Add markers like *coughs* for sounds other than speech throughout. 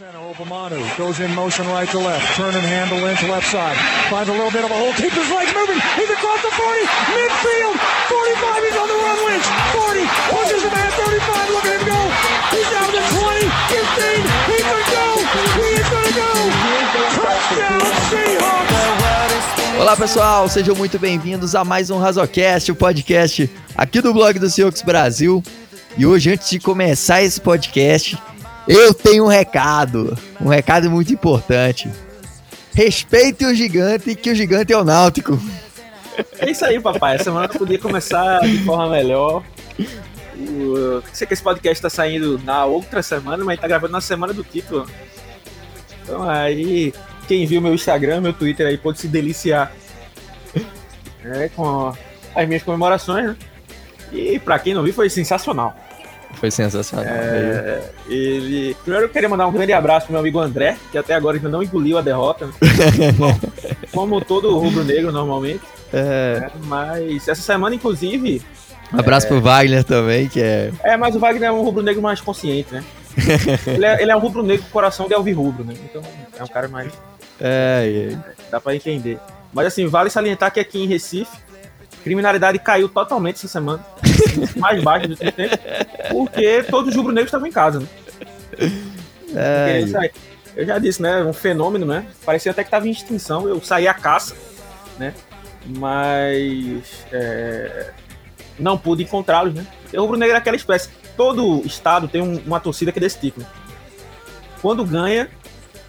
Obamanu goes in motion right to left. Turn and handle into left side. Finds a little bit of a hole. Keeps his legs moving. He's across the 40. Midfield. 45. He's on the run. Lynch. 40. Pushes him at 35. Look at him go. He's down to 20. 15. He could go. He is going to go. Touchdown Seahawks. Olá pessoal, sejam muito bem-vindos a mais um Razocast, o podcast aqui do blog do Seahawks Brasil. E hoje, antes de começar esse podcast, eu tenho um recado, um recado muito importante. Respeite o gigante, que o gigante é o Náutico. É isso aí, papai. A semana podia começar de forma melhor. Eu sei que esse podcast está saindo na outra semana, mas está gravando na semana do título. Então aí, quem viu meu Instagram, meu Twitter aí, pode se deliciar é, com as minhas comemorações, né? E pra quem não viu, foi sensacional. Foi sensacional. É, ele. Primeiro eu queria mandar um grande abraço pro meu amigo André, que até agora ainda não engoliu a derrota. Né? *laughs* Como todo rubro-negro normalmente. É. É, mas essa semana, inclusive. Um abraço pro Wagner também, que é. É, mas o Wagner é um rubro-negro mais consciente, né? ele, é, ele é um rubro-negro com coração de alvirrubro, né? Então é um cara mais. É, Dá pra entender. Mas assim, vale salientar que aqui em Recife, criminalidade caiu totalmente essa semana. *laughs* mais baixo do que tempo. Porque todos os rubro-negros estavam em casa, né? é, Eu já disse, né? Um fenômeno, né? Parecia até que estava em extinção. Eu saí à caça, né? Mas é, não pude encontrá-los, né? O rubro-negro é aquela espécie. Todo estado tem um- uma torcida que é desse tipo. né? Quando ganha,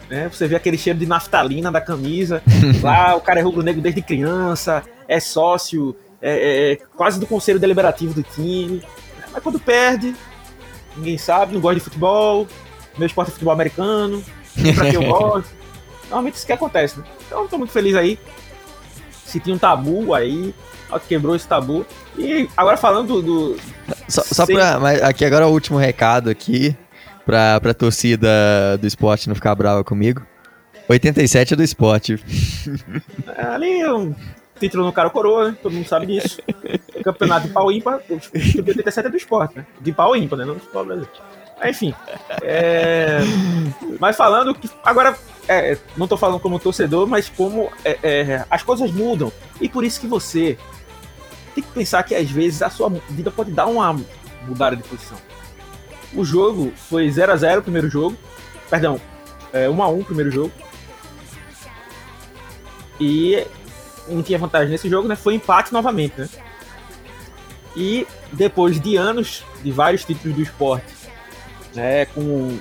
né? Você vê aquele cheiro de naftalina da camisa. *laughs* Lá o cara é rubro-negro desde criança, é sócio, é, é- é quase do conselho deliberativo do time. Mas quando perde, ninguém sabe, não gosta de futebol, meu esporte é futebol americano, pra que eu *laughs* gosto. Normalmente isso que acontece, né? Então eu tô muito feliz aí. Se tinha um tabu aí, ó, quebrou esse tabu. E agora falando do. do- Só, só pra. Mas aqui agora é o último recado aqui, pra, pra torcida do esporte não ficar brava comigo. 87 é do esporte. *laughs* ali é um título no cara coroa, né? Todo mundo sabe disso. *laughs* Campeonato de pau ímpar, o título de 87 é do esporte, né? De pau ímpar, né? Não do futebol brasileiro. Enfim. é, Mas falando que. Agora, é, não tô falando como torcedor, mas como é, é, as coisas mudam. E por isso que você tem que pensar que às vezes a sua vida pode dar uma mudada de posição. O jogo foi 0x0 o primeiro jogo. Perdão, é, 1x1 o primeiro jogo. E não tinha vantagem nesse jogo, né? Foi empate novamente, né? E depois de anos de vários títulos do esporte, né? Com.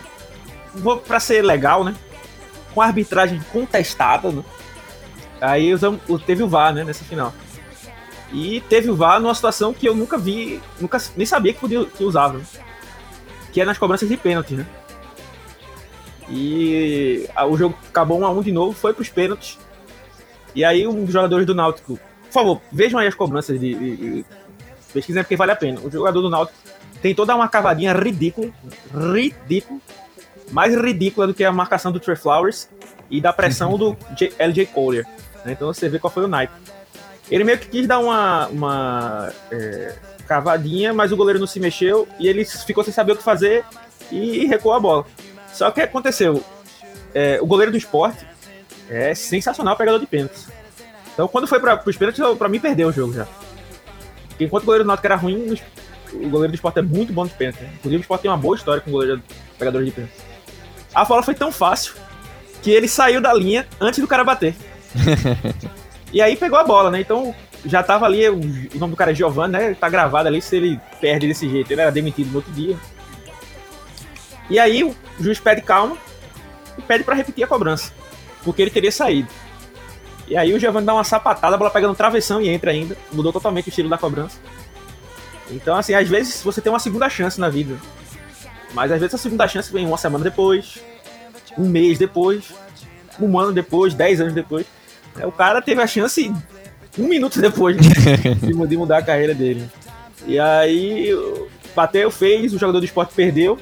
Pra ser legal, né? Com arbitragem contestada, né? Aí teve o VAR, né? Nessa final. E teve o VAR numa situação que eu nunca vi, nunca nem sabia que podia que usava, né? que é nas cobranças de pênalti, né? E o jogo acabou 1 a 1 de novo, foi pros pênaltis. E aí um dos jogadores do Náutico, por favor, vejam aí as cobranças de, de, de pesquisem porque vale a pena. O jogador do Náutico tentou dar uma cavadinha ridícula, ridícula, mais ridícula do que a marcação do Trey Flowers e da pressão do *laughs* J- LJ Collier. né? Então você vê qual foi o naipe. Ele meio que quis dar uma, uma é, cavadinha, mas o goleiro não se mexeu e ele ficou sem saber o que fazer e recuou a bola. Só que aconteceu? É, o goleiro do esporte é sensacional pegador de pênaltis. Então quando foi para os pênaltis, pra mim perdeu o jogo já. Porque enquanto o goleiro do Náutico era ruim, o goleiro do esporte é muito bom de pênalti. né? Inclusive o esporte tem uma boa história com o goleiro pegador de pênalti. A bola foi tão fácil que ele saiu da linha antes do cara bater. *laughs* e aí pegou a bola, né? Então já tava ali, o, o nome do cara é Giovanni, né? Tá gravado ali, se ele perde desse jeito, ele era demitido no outro dia. E aí o juiz pede calma e pede pra repetir a cobrança, porque ele teria saído. E aí o Giovanni dá uma sapatada, a bola pega no travessão e entra ainda, mudou totalmente o estilo da cobrança. Então, assim, às vezes você tem uma segunda chance na vida. Mas às vezes a segunda chance vem uma semana depois, um mês depois, um ano depois, dez anos depois. É, O cara teve a chance um minuto depois *laughs* de, mu- de mudar a carreira dele. E aí o- bateu, fez, o jogador do esporte perdeu.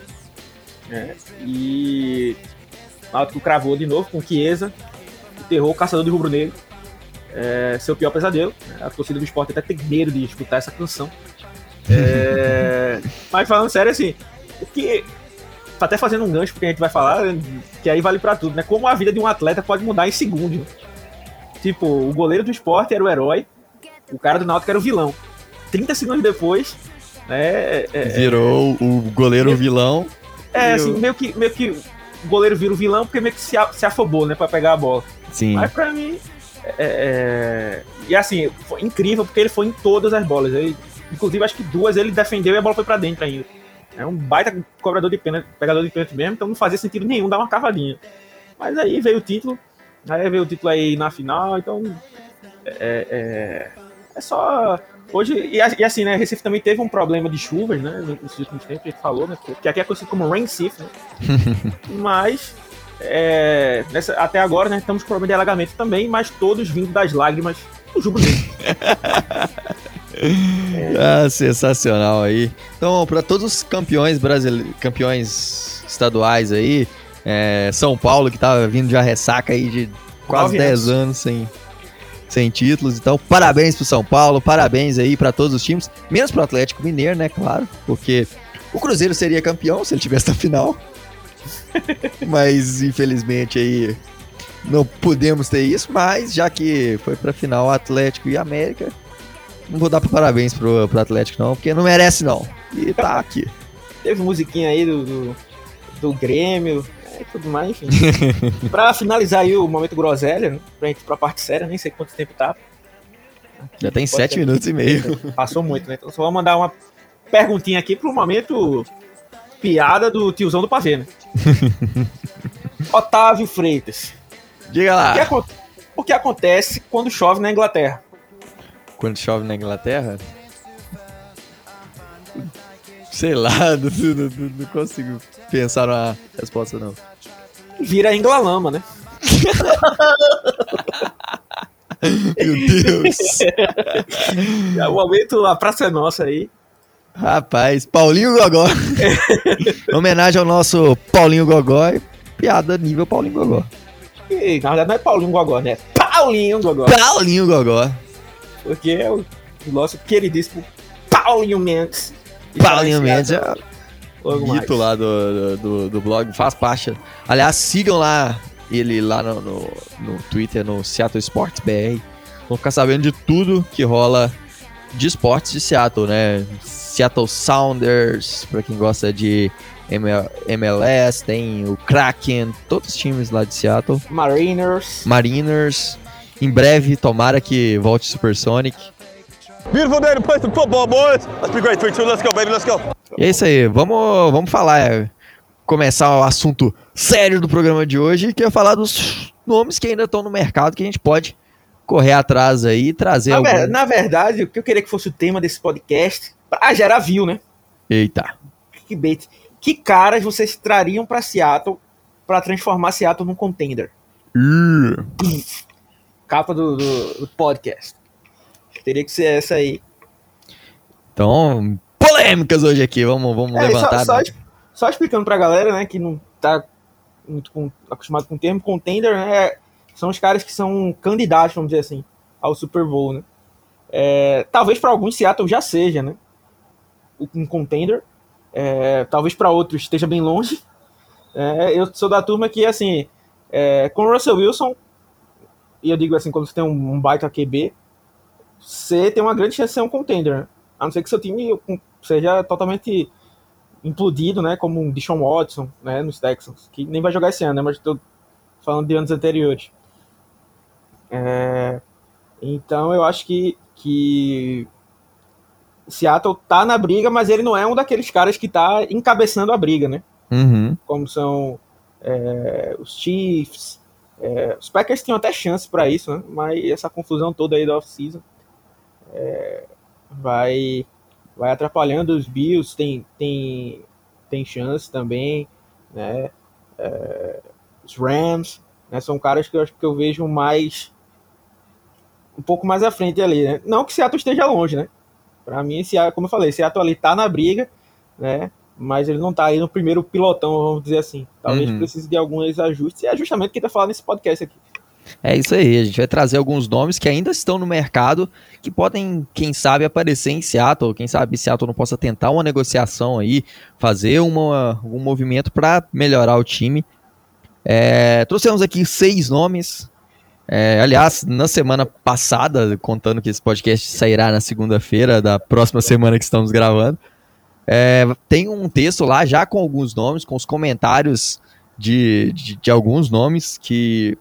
né? E Náutico cravou de novo com Chiesa, o terror, o caçador de rubro-negro. É, seu pior pesadelo. né? A torcida do esporte até tem medo de escutar essa canção. É, *laughs* mas falando sério, assim, o que tá até fazendo um gancho porque a gente vai falar, que aí vale para tudo, né? Como a vida de um atleta pode mudar em segundos. Tipo, o goleiro do esporte era o herói, o cara do Náutico era o vilão. 30 segundos depois, né? É, Virou é, o goleiro vilão. É, assim, meio que, meio que o goleiro vira o vilão porque meio que se, se afobou, né, pra pegar a bola. Sim. Mas pra mim, é, é, e assim, foi incrível porque ele foi em todas as bolas. Ele, inclusive, acho que duas ele defendeu e a bola foi pra dentro ainda. É um baita cobrador de pênalti, pegador de pênalti mesmo, então não fazia sentido nenhum dar uma cavadinha. Mas aí veio o título, aí veio o título aí na final, então. É, é, é só. Hoje, e, e, assim, né? Recife também teve um problema de chuvas, né? Nos últimos tempos, a gente falou, né? Que aqui é conhecido como Rain City, né? *laughs* Mas é, nessa, até agora, né, estamos com problema de alagamento também, mas todos vindo das lágrimas do Jubro é. *laughs* ah, sensacional aí. Então, para todos os campeões brasileiros, campeões estaduais aí, é, São Paulo que tava vindo de ressaca aí de quase 10 anos sem, sem títulos. Então, parabéns pro São Paulo, parabéns aí para todos os times, menos pro Atlético Mineiro, né, claro, porque o Cruzeiro seria campeão se ele tivesse na final. *laughs* mas infelizmente aí não podemos ter isso, mas já que foi pra final Atlético e América, não vou dar parabéns pro, pro Atlético não, porque não merece não. E tá aqui. Teve musiquinha aí do, do, do Grêmio, e tudo mais, enfim. *laughs* pra finalizar aí o momento groselha, né, pra gente ir pra parte séria, nem sei quanto tempo tá. Aqui, já tem sete minutos e meio. *laughs* Passou muito, né? Então só vou mandar uma perguntinha aqui pro momento piada do tiozão do pavê, né? *laughs* Otávio Freitas. Diga lá. O que, o que, acontece quando chove na Inglaterra? Quando chove na Inglaterra? Sei lá, *laughs* não, não, não consigo pensar na resposta, não. Vira Inglalama, né? *laughs* Meu Deus! o momento, a praça é nossa aí. Rapaz, Paulinho Gogó. *laughs* Homenagem ao nosso Paulinho Gogó. Piada nível Paulinho Gogó. E, na verdade não é Paulinho Gogó, né? Paulinho Gogó. Paulinho Gogó. Porque é o nosso queridíssimo Paulinho Mendes. Paulinho Mendes é o mito lá do, do, do, blog, faz parte. Aliás, sigam lá ele lá no, no, no Twitter, no Seattle Sports BR. Vão ficar sabendo de tudo que rola de esportes de Seattle, né? Seattle Sounders, para quem gosta de MLS, tem o Kraken, todos os times lá de Seattle. Mariners. Mariners. Em breve, tomara que volte Supersonic. Beautiful day to play some football, boys. Let's be great. 3-2, let's go, baby, let's go. E é isso aí, vamos, vamos falar, é, começar o assunto sério do programa de hoje, que é falar dos nomes que ainda estão no mercado, que a gente pode correr atrás aí e trazer na, algum... ver, na verdade, o que eu queria que fosse o tema desse podcast, pra gerar view, né? Eita. Que bait. Que caras vocês trariam para Seattle para transformar Seattle num contender? Uh. Capa do, do, do, podcast. Teria que ser essa aí. Então, polêmicas hoje aqui. Vamos, vamos é, levantar. Só, só, só, explicando pra galera, né, que não tá muito com, acostumado com o termo contender, né? são os caras que são candidatos, vamos dizer assim, ao Super Bowl, né? É, talvez para alguns Seattle já seja, né? Um contender. É, talvez para outros esteja bem longe. É, eu sou da turma que, assim, é, com o Russell Wilson, e eu digo assim, quando você tem um, um baita QB, você tem uma grande chance de ser um contender, né? A não ser que seu time seja totalmente implodido, né? Como um Deshaun Watson, né? Nos Texans, que nem vai jogar esse ano, né? Mas estou falando de anos anteriores. É, então eu acho que, que Seattle tá na briga, mas ele não é um daqueles caras que tá encabeçando a briga, né? Uhum. Como são é, os Chiefs. É, os Packers tinham até chance para isso, né? Mas essa confusão toda aí da off-season é, vai, vai atrapalhando os Bills. Tem, tem, tem chance também, né? É, os Rams, né? São caras que eu acho que eu vejo mais um pouco mais à frente ali, né? Não que Seattle esteja longe, né? Para mim, esse, como eu falei, Seattle ali tá na briga, né? Mas ele não tá aí no primeiro pilotão, vamos dizer assim. Talvez uhum. precise de alguns ajustes, e é justamente o que tá falando nesse podcast aqui. É isso aí, a gente vai trazer alguns nomes que ainda estão no mercado, que podem, quem sabe, aparecer em Seattle, quem sabe Seattle não possa tentar uma negociação aí, fazer uma, um movimento para melhorar o time. É, trouxemos aqui seis nomes. É, aliás, na semana passada, contando que esse podcast sairá na segunda-feira da próxima semana que estamos gravando, é, tem um texto lá já com alguns nomes, com os comentários de, de, de alguns nomes que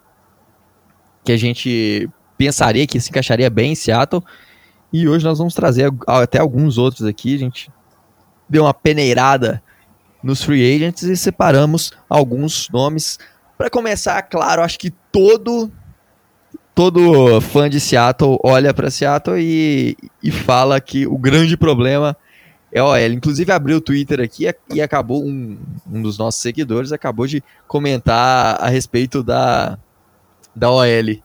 que a gente pensaria que se encaixaria bem em Seattle. E hoje nós vamos trazer até alguns outros aqui. A gente deu uma peneirada nos free agents e separamos alguns nomes. Para começar, claro, acho que todo todo fã de Seattle olha para Seattle e, e fala que o grande problema é OL. Inclusive abriu o Twitter aqui e acabou um, um dos nossos seguidores acabou de comentar a respeito da da OL.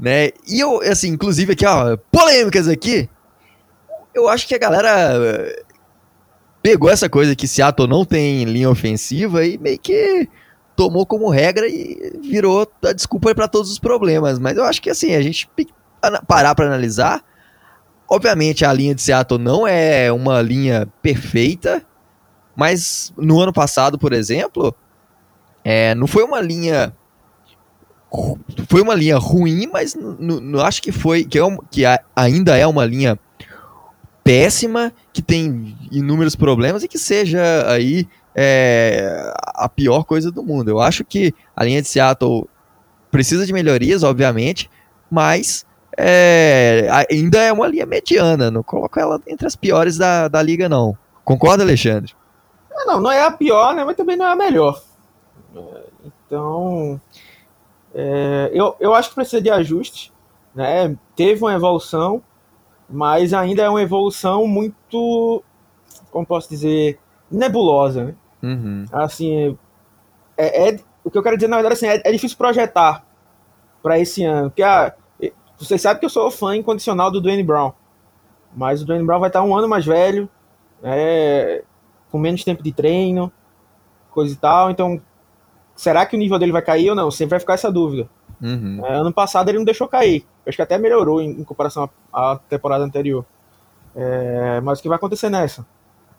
Né? E eu, assim, inclusive aqui, ó, polêmicas aqui. Eu acho que a galera eh, pegou essa coisa que Seattle não tem linha ofensiva e meio que tomou como regra e virou a desculpa para todos os problemas. Mas eu acho que assim, a gente parar para analisar, obviamente a linha de Seattle não é uma linha perfeita, mas no ano passado, por exemplo, é, não foi uma linha foi uma linha ruim, mas não acho que foi que, é, que ainda é uma linha péssima, que tem inúmeros problemas e que seja aí é, a pior coisa do mundo. Eu acho que a linha de Seattle precisa de melhorias, obviamente, mas é, ainda é uma linha mediana. Não coloco ela entre as piores da, da liga, não. Concorda, Alexandre? Não, não é a pior, né? Mas também não é a melhor. Então, é, eu, eu acho que precisa de ajuste, né? Teve uma evolução, mas ainda é uma evolução muito, como posso dizer, nebulosa, né? Uhum. Assim, é, é, o que eu quero dizer na verdade assim, é, é difícil projetar para esse ano, porque ah, vocês sabem que eu sou fã incondicional do Dwayne Brown, mas o Dwayne Brown vai estar um ano mais velho, né, com menos tempo de treino, coisa e tal, então será que o nível dele vai cair ou não? Sempre vai ficar essa dúvida. Uhum. É, ano passado ele não deixou cair. Acho que até melhorou em, em comparação à, temporada anterior. É, mas o que vai acontecer nessa?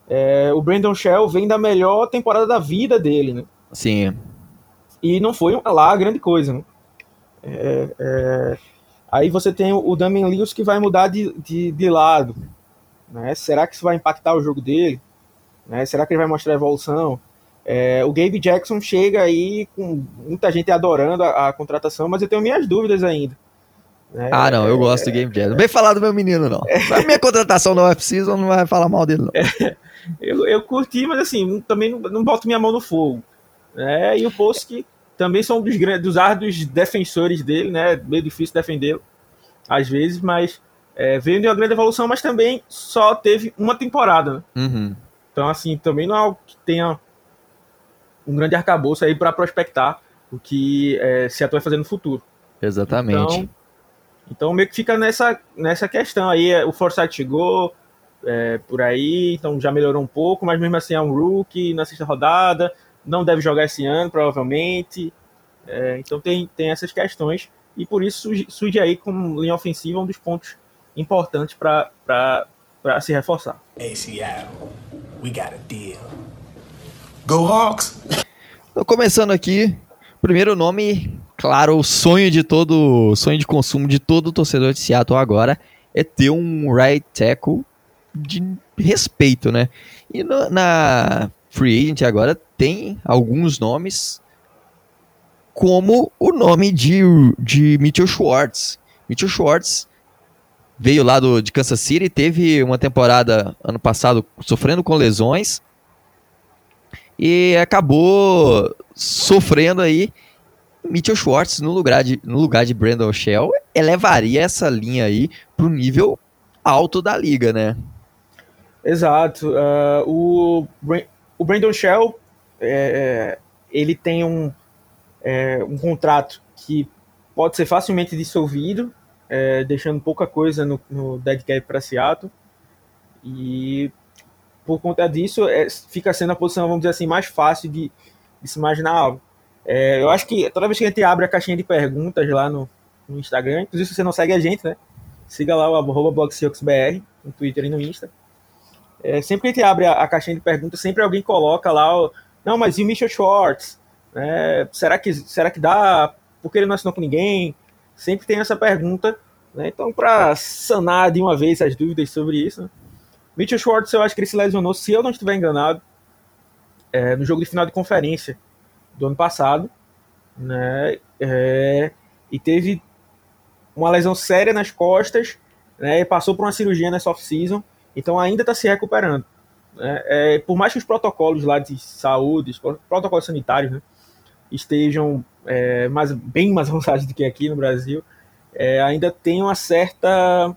É, o Brandon Shell vem da melhor temporada da vida dele, né? Sim. E não foi lá a grande coisa, né? É, é, aí você tem o Damian Lewis que vai mudar de, de, de lado. Né? Será que isso vai impactar o jogo dele? Né? Será que ele vai mostrar evolução? É, o Gabe Jackson chega aí com muita gente adorando a, a contratação, mas eu tenho minhas dúvidas ainda. É, ah, não, eu gosto do Gabe Jackson. Não vem falar do meu menino, não. É, a minha contratação no off-season não vai falar mal dele, não. É, eu, eu curti, mas assim, também não, não boto minha mão no fogo. É, e o que também são dos, dos árduos defensores dele, né? Meio difícil defendê-lo, às vezes, mas é, veio de uma grande evolução, mas também só teve uma temporada. Né? Uhum. Então, assim, também não é algo que tenha um grande arcabouço aí para prospectar o que é, Seattle vai fazer no futuro. Exatamente. Então, então meio que fica nessa, nessa questão aí. O Forsyth chegou é, por aí, então já melhorou um pouco, mas mesmo assim é um rookie na sexta rodada, não deve jogar esse ano, provavelmente. É, então tem, tem essas questões, e por isso surge, surge aí como linha ofensiva um dos pontos importantes para se reforçar. Hey, Seattle, we got a deal. Go Hawks! Começando aqui, primeiro nome, claro, o sonho de todo, sonho de consumo de todo torcedor de Seattle agora é ter um right tackle de respeito, né? E no, na free agent agora tem alguns nomes como o nome de, de Mitchell Schwartz. Mitchell Schwartz veio lá do, de Kansas City, teve uma temporada ano passado sofrendo com lesões, e acabou sofrendo aí. Mitchell Schwartz no lugar de, no lugar de Brandon Shell elevaria essa linha aí para o nível alto da liga, né? Exato. Uh, o, o Brandon Shell é, é, ele tem um, é, um contrato que pode ser facilmente dissolvido, é, deixando pouca coisa no, no dead cap para Seattle. E por conta disso, é, fica sendo a posição, vamos dizer assim, mais fácil de, de se imaginar algo. É, eu acho que toda vez que a gente abre a caixinha de perguntas lá no, no Instagram, inclusive se você não segue a gente, né? Siga lá o arroba no Twitter e no Insta. É, sempre que a gente abre a, a, caixinha de perguntas, sempre alguém coloca lá, o, não, mas e o Mitchell Schwartz? É, será, que, será que dá? Por que ele não assinou com ninguém? Sempre tem essa pergunta. Né? Então, para sanar de uma vez as dúvidas sobre isso, né? Mitchell Schwartz, eu acho que ele se lesionou, se eu não estiver enganado, é, no jogo de final de conferência do ano passado, né? É, e teve uma lesão séria nas costas, né? E passou por uma cirurgia nessa off-season, então ainda está se recuperando. Né? É, por mais que os protocolos lá de saúde, os protocolos sanitários, né, estejam é, mais, bem mais *laughs* avançados do que aqui no Brasil, é, ainda tem uma certa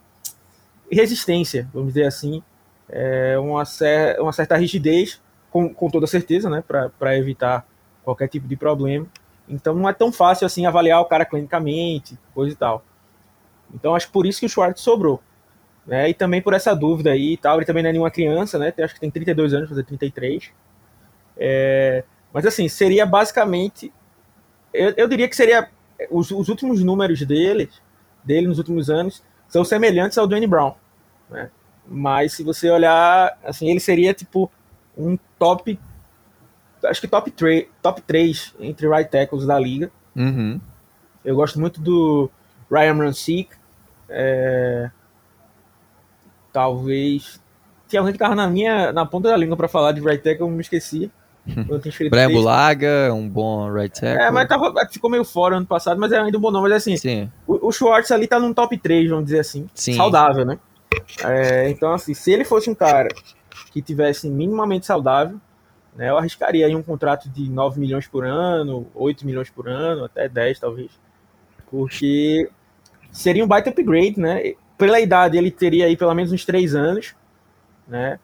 resistência, vamos dizer assim, é, uma, cer uma certa rigidez, com, com toda certeza, né, para evitar qualquer tipo de problema. Então não é tão fácil assim avaliar o cara clinicamente, coisa e tal. Então acho por isso que o Schwartz sobrou. Né? E também por essa dúvida aí e tal. Ele também não é nenhuma criança, né? Acho que tem 32 anos, fazer 33. É, mas assim, seria basicamente. Eu, eu diria que seria. Os, os, últimos números dele, dele nos últimos anos são semelhantes ao Dwayne Brown. Né? Mas se você olhar, assim, ele seria tipo um top. Acho que top, top 3 entre right tackles da liga. Uhum. Eu gosto muito do Ryan Rancic. É, talvez. Tinha alguém que tava na minha na ponta da língua para falar de right tackle, eu me esqueci. Brian Bulaga, um bom right tackle. É, mas tava, ficou meio fora ano passado, mas é ainda um bom nome. Mas assim, Sim. O, o Schwartz ali tá num top 3, vamos dizer assim. Sim. Saudável, né? É, então, assim, se ele fosse um cara que tivesse minimamente saudável, né, eu arriscaria aí um contrato de 9 milhões por ano, 8 milhões por ano, até 10 talvez. Porque seria um baita upgrade, né? pela idade, ele teria aí pelo menos uns três anos, né?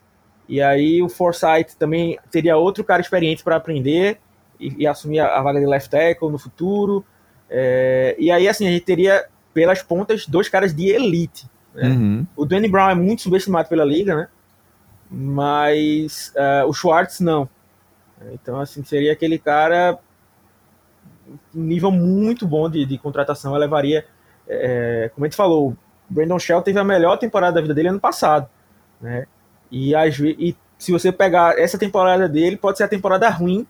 E aí o Forsyth também teria outro cara experiente para aprender e, e, assumir a, a, vaga de left tackle no futuro. É, e aí, assim, a gente teria pelas pontas dois caras de elite. Né? Uhum. O Danny Brown é muito subestimado pela liga, né? Mas uh, o Schwartz não. Então, assim, seria aquele cara um nível muito bom de, de contratação. Eu levaria, é, como a gente falou, Brandon Shell teve a melhor temporada da vida dele ano passado, né? E, às, e se você pegar essa temporada dele, pode ser a temporada ruim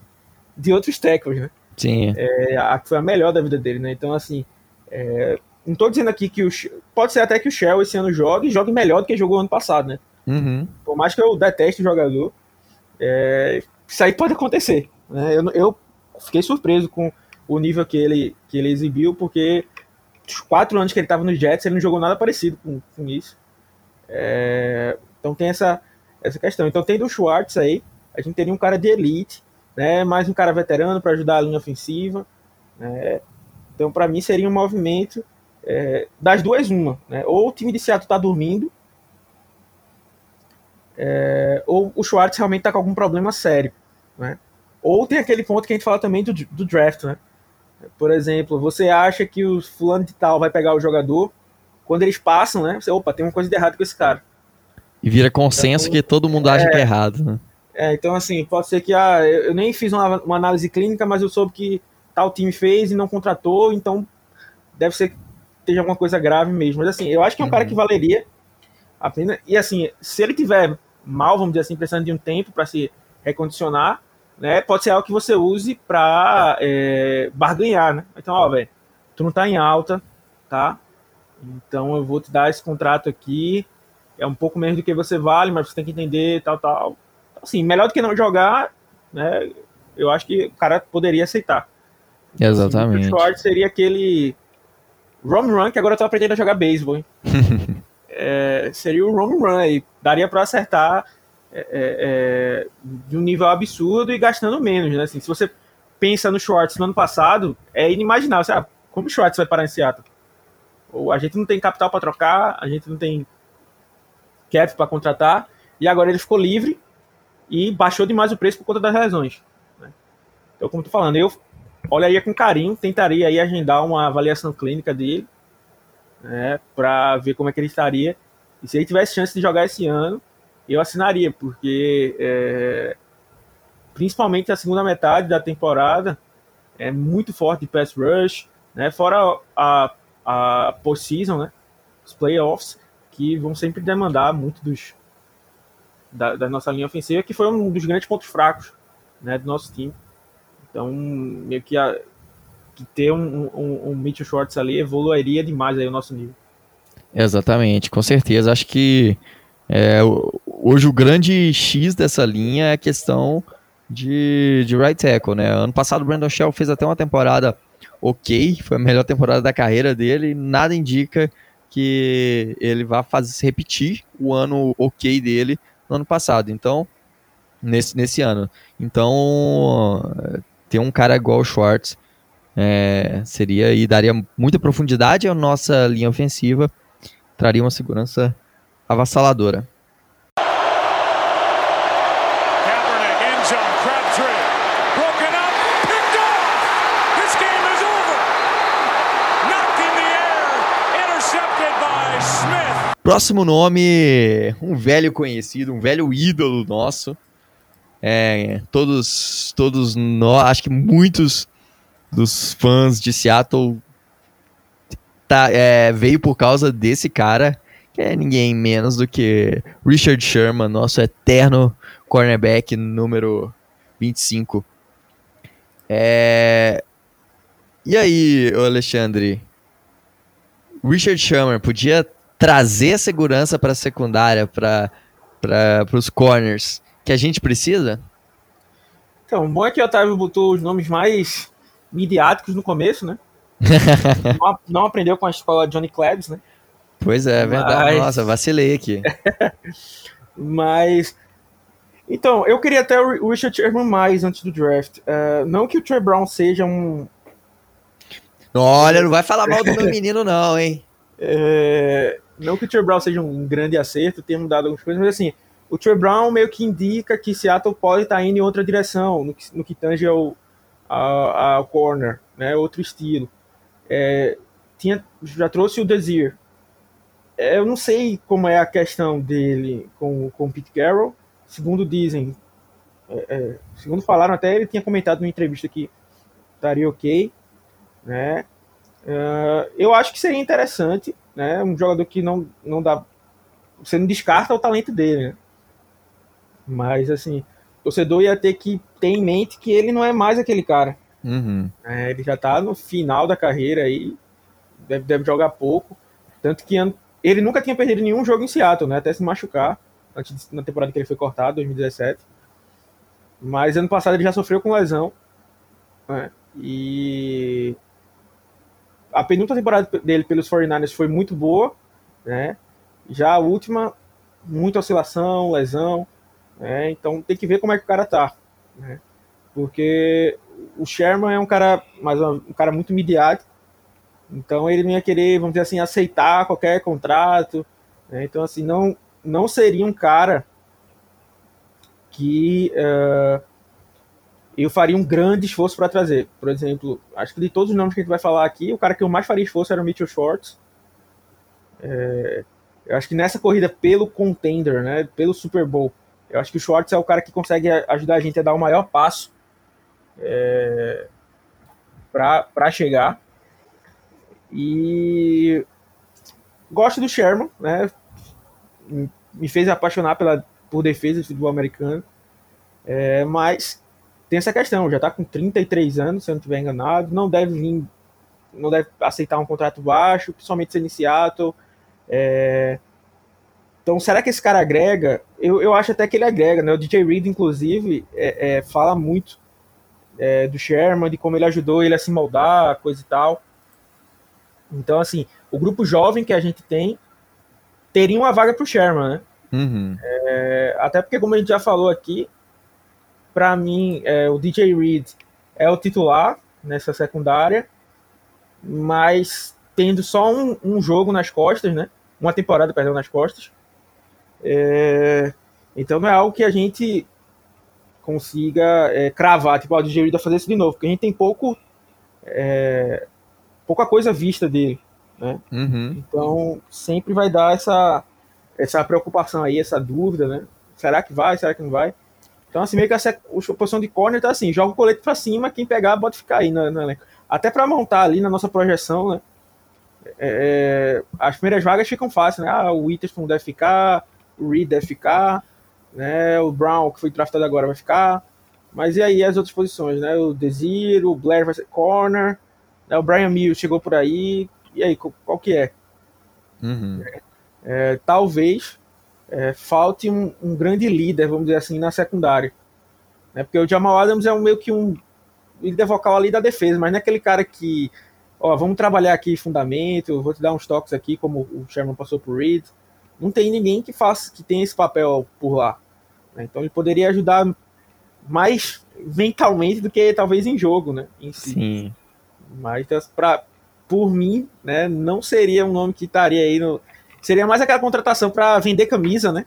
de outros tackles, né? Sim. É, a que foi a melhor da vida dele, né? Então, assim, é, não tô dizendo aqui que o. Pode ser até que o Shell esse ano jogue e jogue melhor do que jogou ano passado, né? Uhum. Por mais que eu deteste o jogador, é, isso aí pode acontecer. Né? Eu, eu fiquei surpreso com o nível que ele, que ele exibiu, porque os quatro anos que ele estava no Jets, ele não jogou nada parecido com, com isso. É, então tem essa, essa questão. Então tem do Schwartz aí, a gente teria um cara de elite, né, mais um cara veterano para ajudar a linha ofensiva. Né, então para mim seria um movimento é, das duas uma. Né, ou o time de Seattle está dormindo, é, ou o Schwartz realmente está com algum problema sério. Né, ou tem aquele ponto que a gente fala também do, do draft, né? Por exemplo, você acha que o fulano de tal vai pegar o jogador, quando eles passam, né? Você, opa, tem uma coisa de errado com esse cara. E vira consenso então, que todo mundo acha é, que é errado, né? É, então assim, pode ser que ah, eu nem fiz uma, uma, análise clínica, mas eu soube que tal time fez e não contratou, então deve ser esteja alguma coisa grave mesmo. Mas assim, eu acho que é um uhum. cara que valeria a pena. E assim, se ele tiver mal, vamos dizer assim, precisando de um tempo para se recondicionar, né, pode ser algo que você use para é, barganhar, né? Então, ó, velho, tu não tá em alta, tá? Então eu vou te dar esse contrato aqui, é um pouco menos do que você vale, mas você tem que entender, tal, tal. Assim, melhor do que não jogar, né? Eu acho que o cara poderia aceitar. Exatamente. Assim, o short seria aquele Rom Run, que agora eu tô aprendendo a jogar beisebol, *laughs* é, seria o Rom Run aí. Daria para acertar é, é, é, de um nível absurdo e gastando menos, né? Assim, se você pensa no Schwartz no ano passado, é inimaginável. Sabe? Como o Schwartz vai parar em Seattle? Ou a gente não tem capital para trocar, a gente não tem cap para contratar, e agora ele ficou livre e baixou demais o preço por conta das lesões. Né? Então, como eu tô falando, eu olharia com carinho, tentaria aí agendar uma avaliação clínica dele, né, para ver como é que ele estaria. E se ele tivesse chance de jogar esse ano, eu assinaria, porque é, principalmente a segunda metade da temporada, é muito forte de pass rush, né? Fora a, a postseason, né? Os playoffs, que vão sempre demandar muito dos da, da, nossa linha ofensiva, que foi um dos grandes pontos fracos né, do nosso time. Então, meio que, a, que ter um, um, um Mitchell Schwartz ali evoluiria demais aí o nosso nível. Exatamente, com certeza. Acho que é, hoje o grande X dessa linha é a questão de, de right tackle, né? Ano passado o Brandon Shell fez até uma temporada ok, foi a melhor temporada da carreira dele, nada indica que ele vá fazer repetir o ano ok dele no ano passado. Então, nesse, nesse ano. Então, ter um cara igual o Schwartz é, seria e daria muita profundidade à nossa linha ofensiva, traria uma segurança avassaladora. Próximo nome, um velho conhecido, um velho ídolo nosso. É, todos, todos nós, acho que muitos dos fãs de Seattle tá, é, veio por causa desse cara, que é ninguém menos do que Richard Sherman, nosso eterno cornerback número 25. É... E aí, Alexandre? Richard Sherman podia trazer segurança para a secundária, para os corners, que a gente precisa? Então, bom é que o Otávio botou os nomes mais midiáticos no começo, né? *laughs* não, não, aprendeu com a escola Johnny Klebs, né? Pois é, é verdade. Mas... Nossa, vacilei aqui. *laughs* Mas. Então, eu queria até o Richard Sherman mais antes do draft. Uh, não que o Trey Brown seja um. Olha, não vai falar mal do meu menino, não, hein? *laughs* É, não que o Trey Brown seja um grande acerto, tenha mudado algumas coisas, mas assim, o Trey Brown meio que indica que Seattle pode estar indo em outra direção, no que, no que tange ao, ao, ao corner, né, outro estilo. É, tinha, já trouxe o Desir. É, eu não sei como é a questão dele com, com o Pete Carroll, segundo dizem, é, é, segundo falaram até, ele tinha comentado numa entrevista que estaria ok, né, Uh, eu acho que seria interessante, né? Um jogador que não, não dá. Você não descarta o talento dele, né? Mas, assim, o torcedor ia ter que ter em mente que ele não é mais aquele cara. Uhum. É, ele já tá no final da carreira aí, deve, deve jogar pouco. Tanto que ele nunca tinha perdido nenhum jogo em Seattle, né? Até se machucar, antes na temporada que ele foi cortado, 2017. Mas ano passado ele já sofreu com lesão. Né? E a penúltima temporada dele pelos 49ers foi muito boa, né? Já a última, muita oscilação, lesão, né? Então tem que ver como é que o cara tá, né? Porque o Sherman é um cara, mas um cara muito midiático, então ele não ia querer, vamos dizer assim, aceitar qualquer contrato, né? Então assim, não, não seria um cara que uh, eu faria um grande esforço para trazer. Por exemplo, acho que de todos os nomes que a gente vai falar aqui, o cara que eu mais faria esforço era o Mitchell Schwartz. É, eu acho que nessa corrida pelo contender, né, pelo Super Bowl, eu acho que o Schwartz é o cara que consegue ajudar a gente a dar o maior passo é, para chegar. E gosto do Sherman, né? Me fez apaixonar pela, por defesa do futebol americano. É, mas tem essa questão, já está com 33 anos, se eu não estiver enganado, não deve vir, não deve aceitar um contrato baixo, principalmente sendo em Seattle. É... Então, será que esse cara agrega? Eu, eu acho até que ele agrega, né? O DJ Reed, inclusive, é, é, fala muito é, do Sherman, de como ele ajudou ele a se moldar, coisa e tal. Então, assim, o grupo jovem que a gente tem teria uma vaga para o Sherman, né? Uhum. É, até porque, como a gente já falou aqui, para mim, é, o DJ Reed é o titular nessa secundária, mas tendo só um, um jogo nas costas, né? Uma temporada, perdão, nas costas. É, então não é algo que a gente consiga é, cravar, tipo, o DJ Reed vai fazer isso de novo, porque a gente tem pouco é, pouca coisa vista dele, né? Uhum. Então sempre vai dar essa essa preocupação aí, essa dúvida, né? Será que vai? Será que não vai? Então, assim, meio que essa, a posição de corner tá assim, joga o colete para cima, quem pegar pode ficar aí no, no elenco. Até para montar ali na nossa projeção, né? É, é, as primeiras vagas ficam fáceis, né? Ah, o Witherspoon deve ficar, o Reed deve ficar, né? O Brown, que foi draftado agora, vai ficar. Mas e aí as outras posições, né? O Desir, o Blair vai ser corner, né? o Brian Mills chegou por aí. E aí, qual, que é? Uhum. É, talvez é, falte um, um, grande líder, vamos dizer assim, na secundária. Né? Porque o Jamal Adams é um, meio que um líder vocal ali da defesa, mas não é aquele cara que, ó, vamos trabalhar aqui fundamento, vou te dar uns toques aqui, como o Sherman passou por Reed. Não tem ninguém que faça, que tenha esse papel por lá. Né? Então ele poderia ajudar mais mentalmente do que talvez em jogo, né? Em si. Sim. Mas pra, por mim, né, não seria um nome que estaria aí no, Seria mais aquela contratação para vender camisa, né?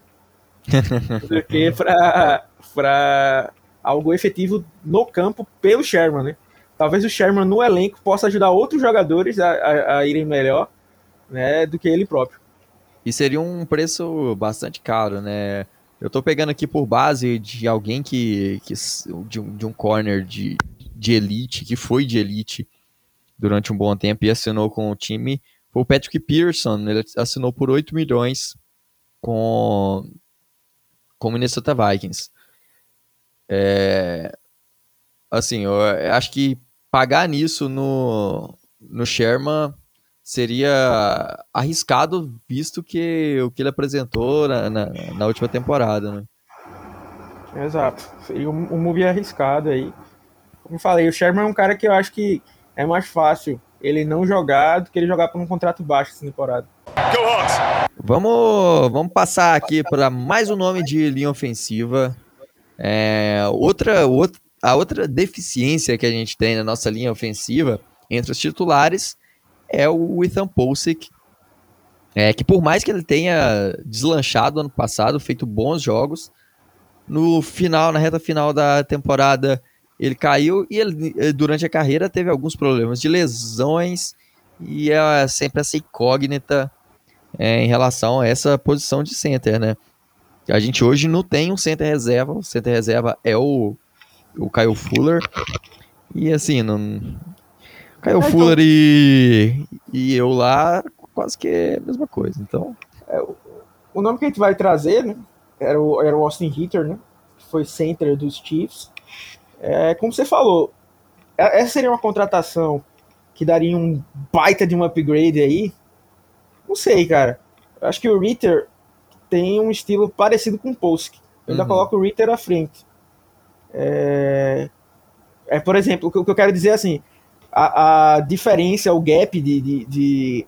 *laughs* do que para algo efetivo no campo pelo Sherman, né? Talvez o Sherman no elenco possa ajudar outros jogadores a, a, a irem melhor né, do que ele próprio. E seria um preço bastante caro, né? Eu tô pegando aqui por base de alguém que. que de, um, de um corner de, de elite, que foi de elite durante um bom tempo e assinou com o time foi o Patrick Pearson, ele assinou por 8 milhões com, com o Minnesota Vikings. É, assim, eu acho que pagar nisso no, no Sherman seria arriscado, visto que o que ele apresentou na, na, na última temporada, né? Exato. Seria um, um move arriscado aí. Como eu falei, o Sherman é um cara que eu acho que é mais fácil ele não jogar do que ele jogar por um contrato baixo essa temporada. Vamos, vamos passar aqui para mais um nome de linha ofensiva. É, outra, outra, a outra deficiência que a gente tem na nossa linha ofensiva entre os titulares é o Ethan Posick, é, que por mais que ele tenha deslanchado ano passado, feito bons jogos, no final, na reta final da temporada, ele caiu e ele, durante a carreira teve alguns problemas de lesões e é sempre essa incógnita é, em relação a essa posição de center, né? A gente hoje não tem um center reserva, o center reserva é o, o Kyle Fuller. E assim, não. Kyle é, Fuller então... e, e eu lá, quase que é a mesma coisa. Então. É, o nome que a gente vai trazer, né? Era o, era o Austin Hitter, né? Que foi center dos Chiefs. É, como você falou, é, essa seria uma contratação que daria um baita de um upgrade aí. Não sei, cara. Eu acho que o Ritter tem um estilo parecido com o Polsk. Eu ainda uhum. coloco o Ritter à frente. É, é, por exemplo, o que eu quero dizer é assim: a, a diferença, o gap de, de, de,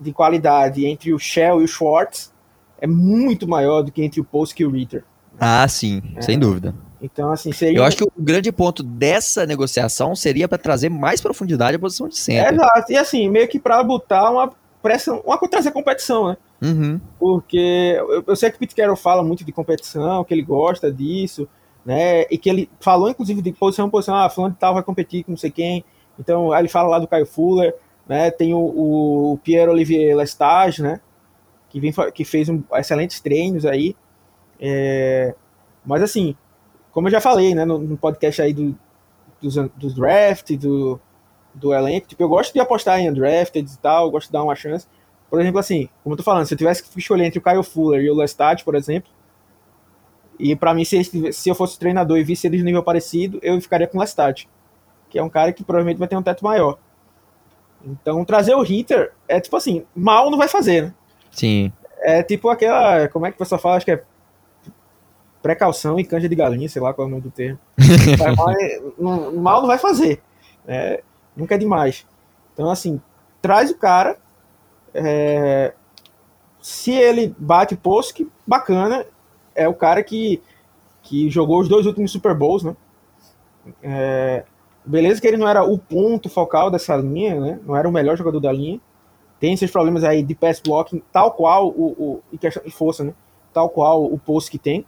de, qualidade entre o Shell e o Schwartz é muito maior do que entre o Polsk e o Ritter. Ah, sim, é. sem dúvida. Então, assim, seria. Eu acho que o grande ponto dessa negociação seria para trazer mais profundidade à posição de centro. exato. E assim, meio que para botar uma pressão, uma trazer competição, né? Uhum. Porque eu, eu, sei que o Pete Carroll fala muito de competição, que ele gosta disso, né? E que ele falou, inclusive, de posição posição, ah, fulano de tal vai competir com não sei quem. Então, aí ele fala lá do Caio Fuller, né? Tem o, o Pierre Olivier Lestage, né? Que, vem, que fez um, excelentes treinos aí. É, mas assim, como eu já falei, né, no, no podcast aí do, dos, dos draft, do, do elenco, tipo, eu gosto de apostar em undrafted e tal, gosto de dar uma chance. Por exemplo, assim, como eu tô falando, se eu tivesse que escolher entre o Kyle Fuller e o Lestat, por exemplo, e para mim, se, se eu fosse treinador e visse eles no nível parecido, eu ficaria com o Lestat, que é um cara que provavelmente vai ter um teto maior. Então, trazer o Hitter é tipo assim, mal não vai fazer, né? Sim. É tipo aquela, como é que o pessoal fala, acho que é precaução e canja de galinha, sei lá qual é o nome do termo. *laughs* mal, mal não vai fazer. É, nunca é demais. Então, assim, traz o cara. É, se ele bate post, bacana. É o cara que, que jogou os dois últimos Super Bowls, né? É, beleza que ele não era o ponto focal dessa linha, né? Não era o melhor jogador da linha. Tem esses problemas aí de pass blocking, tal qual o, o e força, né? Tal qual o post que tem.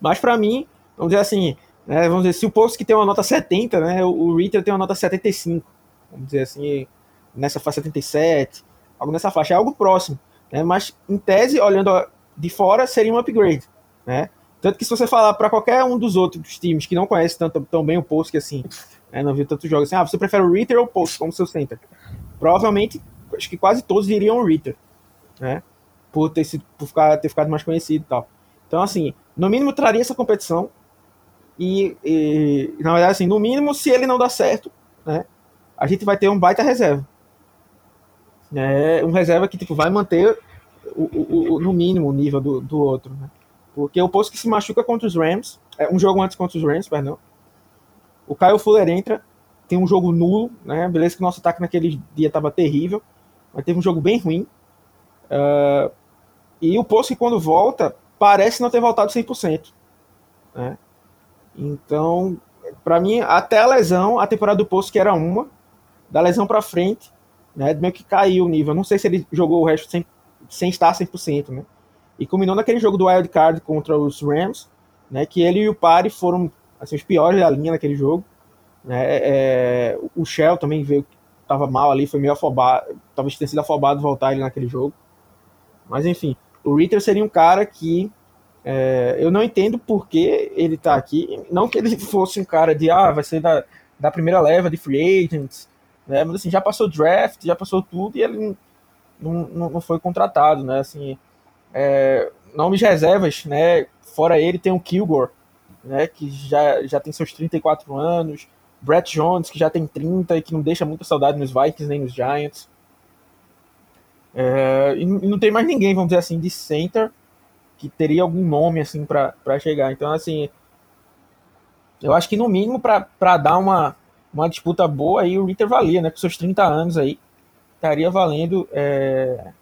Mas para mim, vamos dizer assim, né, vamos dizer, se o post que tem uma nota 70, né, o, o Ritter tem uma nota 75, vamos dizer assim, nessa faixa 77, algo nessa faixa, é algo próximo, né, mas em tese, olhando de fora, seria um upgrade, né, Tanto que se você falar para qualquer um dos outros times que não conhece tanto, tão bem o que assim, né, não viu tantos jogos, assim, ah, você prefere o Ritter ou o Post como seu center? Provavelmente, acho que quase todos diriam o Ritter, né? Por ter, sido, por ficar, ter ficado mais conhecido e tal. Então, assim, no mínimo traria essa competição. E, e, na verdade, assim, no mínimo, se ele não dá certo, né? A gente vai ter um baita reserva. É, um reserva que tipo, vai manter o, o, o, no mínimo o nível do, do outro. Né? Porque o posto que se machuca contra os Rams, é um jogo antes contra os Rams, perdão. O Kyle Fuller entra, tem um jogo nulo, né? Beleza que nosso ataque naquele dia estava terrível, mas teve um jogo bem ruim. Uh, e o posto que quando volta, parece não ter voltado 100%. Né? Então, para mim, até a lesão, a temporada do posto que era uma, da lesão para frente, né, meio que caiu o nível. Não sei se ele jogou o resto sem, sem estar 100%, né? E culminou naquele jogo do Wild Card contra os Rams, né? Que ele e o Pari foram assim, os piores da linha naquele jogo. Né? É, o Shell também veio, tava mal ali, foi meio afobado, talvez tenha sido afobado voltar ele naquele jogo. Mas enfim, o Ritter seria um cara que é, eu não entendo por que ele tá aqui. Não que ele *laughs* fosse um cara de, ah, vai ser da, da primeira leva de free agents, né? Mas assim, já passou draft, já passou tudo e ele não, não, foi contratado, né? Assim, é, nomes reservas, né? Fora ele tem o Kilgore, né? Que já, já tem seus 34 anos. Brett Jones, que já tem 30 e que não deixa muita saudade nos Vikings nem nos Giants. É, e, não tem mais ninguém, vamos dizer assim, de center que teria algum nome assim para chegar. Então, assim, eu acho que no mínimo para dar uma, uma disputa boa aí o Ritter valia, né? Com seus 30 anos aí, estaria valendo é,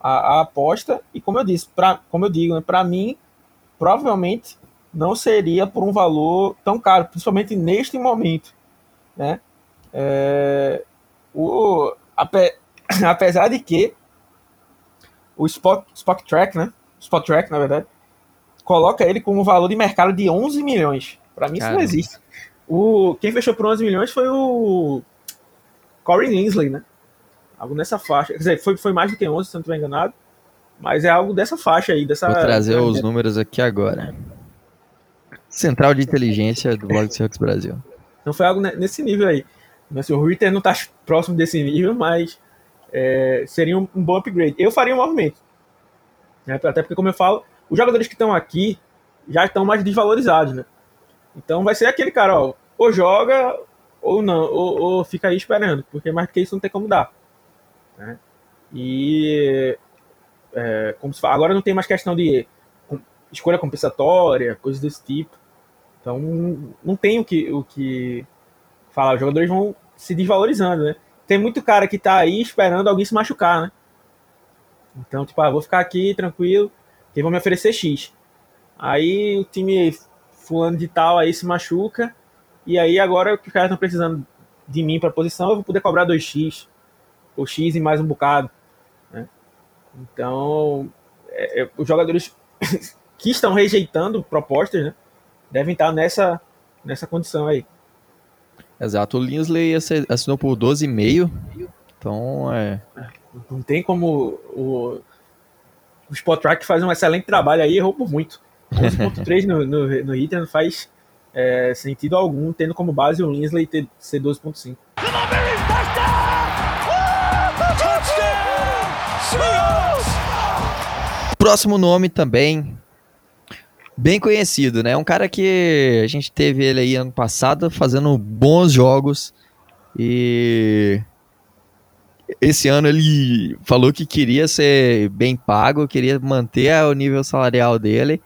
a, a, aposta. E como eu disse, pra, como eu digo, né, para mim, provavelmente não seria por um valor tão caro, principalmente neste momento, né? É, o, ape, *coughs* apesar de que o Spock, Spock Track, né? Spot Track, na verdade, coloca ele com um valor de mercado de 11 milhões. Para mim, Caramba. isso não existe. O, quem fechou por 11 milhões foi o Corey Linsley, né? Algo nessa faixa. Quer dizer, foi, foi mais do que 11, se não estiver enganado. Mas é algo dessa faixa aí. Dessa, Vou trazer os números aqui agora. Central de Inteligência do Blog Seahawks Brasil. Então foi algo nesse nível aí. Assim, o Ritter não está próximo desse nível, mas é, seria um, um, bom upgrade. Eu faria um movimento. Né? Até porque, como eu falo, os jogadores que estão aqui já estão mais desvalorizados. Né? Então vai ser aquele cara, ó, ou joga ou não, ou, ou fica aí esperando, porque mais do que isso não tem como dar. Né? E é, como se fala, agora não tem mais questão de escolha compensatória, coisas desse tipo. Então não tem o que, o que falar. Os jogadores vão se desvalorizando, né? Tem muito cara que tá aí esperando alguém se machucar, né? Então, tipo, ah, vou ficar aqui tranquilo, que vão me oferecer X. Aí o time fulano de tal aí se machuca, e aí agora que os caras estão precisando de mim para posição, eu vou poder cobrar 2x, ou X e mais um bocado. Né? Então, é, é, os jogadores *coughs* que estão rejeitando propostas, né, devem estar nessa, nessa condição aí. Exato, o Linsley assinou por 12,5, então é... Não tem como o, o Spot Track faz um excelente trabalho aí, errou por muito. 11.3 no, no, no não faz é, sentido algum, tendo como base o Linsley ter, ser 12.5. Próximo nome também, bem conhecido, né? Um cara que a gente teve ele aí ano passado fazendo bons jogos e esse ano ele falou que queria ser bem pago, queria manter o nível salarial dele.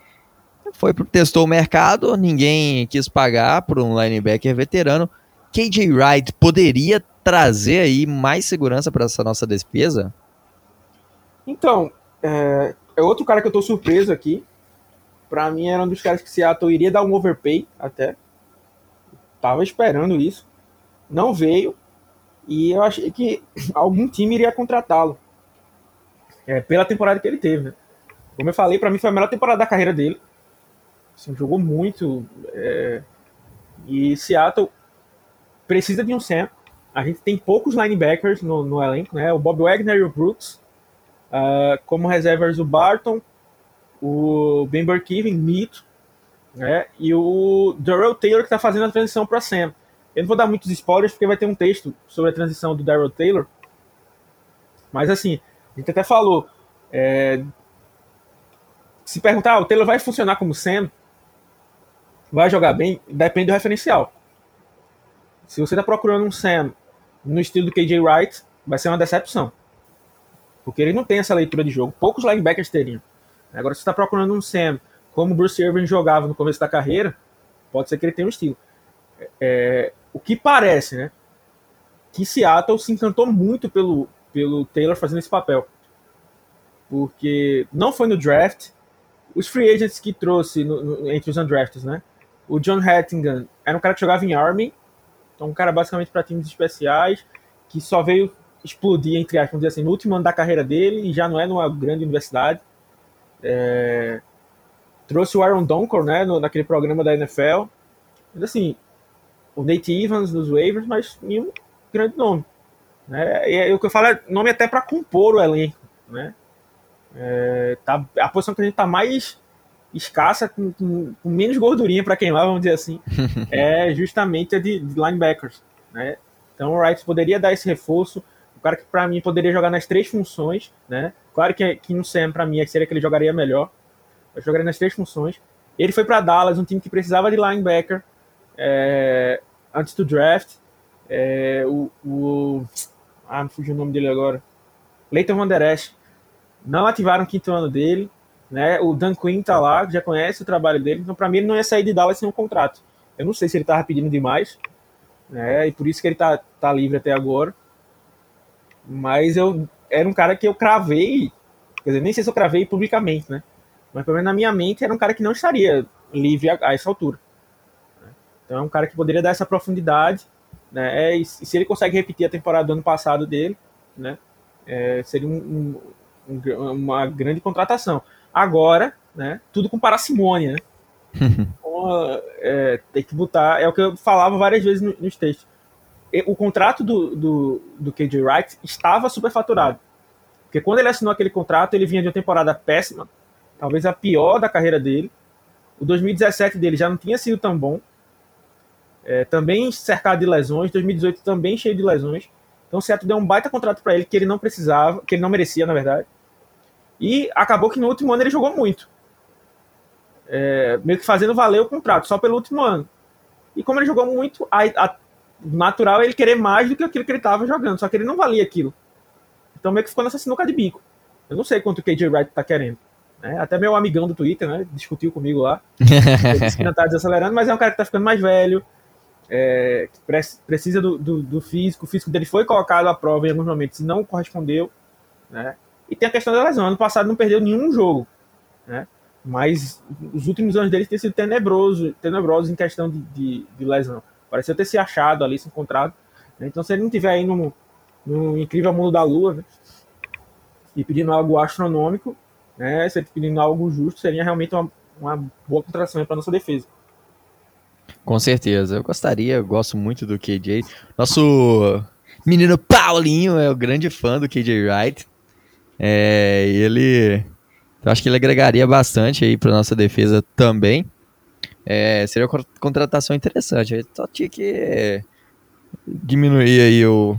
Foi testou o mercado, ninguém quis pagar por um linebacker veterano. KJ Wright poderia trazer aí mais segurança para essa nossa despesa? Então, é, é, outro cara que eu tô surpreso aqui. Para mim era um dos caras que Seattle iria dar um overpay até. Tava esperando isso. Não veio. E eu achei que *clears throat* algum time iria contratá-lo. É, pela temporada que ele teve, né? Como eu falei, para mim foi a melhor temporada da carreira dele. Assim, jogou muito. É... E Seattle precisa de um centro. A gente tem poucos linebackers no, no elenco, né? O Bob Wagner e o Brooks. Uh, como reservas, o Barton, o Ben Burkeven, mito, né? E o Darrell Taylor que está fazendo a transição para Sam. Eu não vou dar muitos spoilers porque vai ter um texto sobre a transição do Darrell Taylor. Mas assim, a gente até falou. É, se perguntar, ah, o Taylor vai funcionar como Sam? Vai jogar bem? Depende do referencial. Se você está procurando um Sam no estilo do KJ Wright, vai ser uma decepção. Porque ele não tem essa leitura de jogo. Poucos linebackers teriam. Agora, se você está procurando um Sam como Bruce Irving jogava no começo da carreira, pode ser que ele tenha um estilo. É, o que parece, né? Que Seattle se encantou muito pelo, pelo Taylor fazendo esse papel. Porque não foi no draft. Os free agents que trouxe no, no, entre os undrafted, né? O John Hattingham era um cara que jogava em Army. Então, um cara basicamente para times especiais. Que só veio explodir, entre aspas, dizer assim, no último ano da carreira dele. E já não é numa grande universidade. É, trouxe o Aaron Donkor, né? No, naquele programa da NFL. Mas assim, o Nate Evans nos waivers, mas nenhum grande nome. Né? E é, o que eu falo é nome até para compor o elenco. Né? É, tá, a posição que a gente tá mais escassa, com, com, com menos gordurinha para queimar, vamos dizer assim, *laughs* é justamente a de, de linebackers. Né? Então o Wright poderia dar esse reforço. Cara que para mim poderia jogar nas três funções. Né? Claro que, que no Sam, para mim, seria que ele jogaria melhor. Eu jogaria nas três funções. Ele foi para Dallas, um time que precisava de linebacker é, antes do draft. É, o, o, Ah, me fugiu o nome dele agora. Leighton Van Esch. Não ativaram o quinto ano dele. Né? O Dan Quinn tá lá, já conhece o trabalho dele. Então, para mim, ele não ia sair de Dallas sem um contrato. Eu não sei se ele tava pedindo demais. Né? E por isso que ele tá, tá livre até agora. Mas eu era um cara que eu cravei. Quer dizer, nem sei se eu cravei publicamente, né? Mas pelo menos na minha mente era um cara que não estaria livre a, a essa altura. Então é um cara que poderia dar essa profundidade, né? E, se ele consegue repetir a temporada do ano passado dele, né? É, seria um, um, uma grande contratação. Agora, né? Tudo com parcimônia, né? *laughs* então, é, tem que botar. É o que eu falava várias vezes no, nos textos. O contrato do, do, do KJ Wright estava superfaturado. Porque quando ele assinou aquele contrato, ele vinha de uma temporada péssima, talvez a pior da carreira dele. O 2017 dele já não tinha sido tão bom. É, também cercado de lesões, 2018 também cheio de lesões. Então o Seattle deu um baita contrato para ele que ele não precisava, que ele não merecia, na verdade. E acabou que no último ano ele jogou muito. É, meio que fazendo valer o contrato, só pelo último ano. E como ele jogou muito, a, a, natural é ele querer mais do que aquilo que ele estava jogando, só que ele não valia aquilo. Então meio que ficou nessa sinuca de bico. Eu não sei quanto o KJ Wright tá querendo. Né? Até meu amigão do Twitter, né? Discutiu comigo lá. Ele disse que *laughs* não tá desacelerando, mas é um cara que tá ficando mais velho é, precisa do, do, do, físico, o físico dele foi colocado à prova em alguns momentos e não correspondeu, né? E tem a questão da lesão. Ano passado não perdeu nenhum jogo, né? Mas os últimos anos dele têm sido tenebroso, tenebrosos em questão de, de, de, lesão. Pareceu ter se achado ali, se encontrado. Né? Então, se ele não tiver aí no, no incrível mundo da lua, né? e pedindo algo astronômico, né? Se ele pedindo algo justo, seria realmente uma, uma boa contratação para nossa defesa. Com certeza. Eu gostaria, eu gosto muito do KJ. Nosso menino Paulinho é o grande fã do KJ Wright. É, ele. Eu acho que ele agregaria bastante aí para nossa defesa também. É, seria uma contratação interessante. A só tinha que diminuir aí o.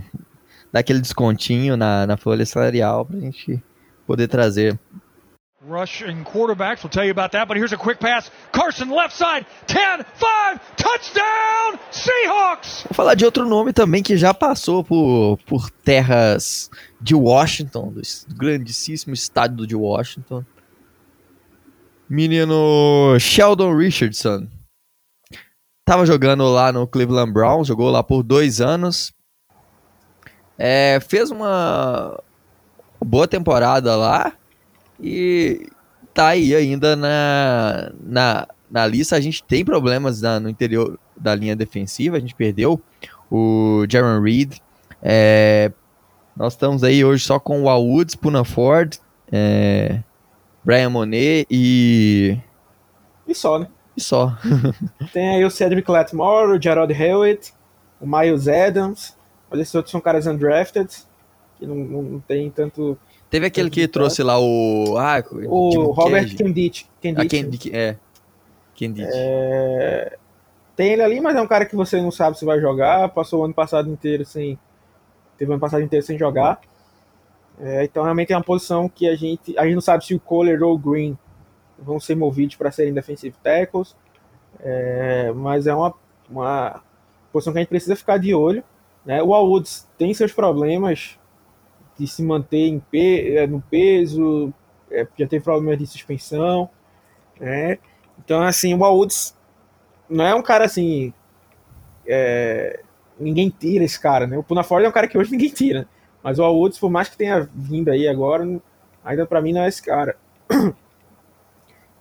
dar aquele descontinho na, na folha salarial para a gente poder trazer Rushing quarterbacks, we'll tell you about that, but here's a quick pass. Carson left side, 10, 5, touchdown, Seahawks! Vou falar de outro nome também que já passou por, por terras de Washington, do grandíssimo estado de Washington. Menino Sheldon Richardson. Tava jogando lá no Cleveland Browns, jogou lá por dois anos. É, fez uma boa temporada lá e tá aí ainda na, na, na lista. A gente tem problemas na, no interior da linha defensiva. A gente perdeu o Jaron Reed. É, nós estamos aí hoje só com o Woods, Puna Ford, é, Brian Monet e. E só, né? E só. *laughs* tem aí o Cedric Latmore, o Gerald Hewitt, o Miles Adams. Olha, esses outros são caras undrafted, que não, não, tem tanto Teve aquele que trouxe lá o. Ah, o Robert Kendit. Ah, Kendit, é. Kendit. É... Tem ele ali, mas é um cara que você não sabe se vai jogar. Passou o ano passado inteiro sem. Teve o ano passado inteiro sem jogar. É, então realmente é uma posição que a gente. A gente não sabe se o Kohler ou o Green vão ser movidos para serem defensive tackles. É, mas é uma, uma posição que a gente precisa ficar de olho. Né? O Woods tem seus problemas de se manter em pe é, no peso, é, já teve problemas de suspensão. Né? Então, assim, o Woods não é um cara assim. É, ninguém tira esse cara, né? O Puna Ford é um cara que hoje ninguém tira. Mas o Woods, por mais que tenha vindo aí agora, ainda para mim não é esse cara.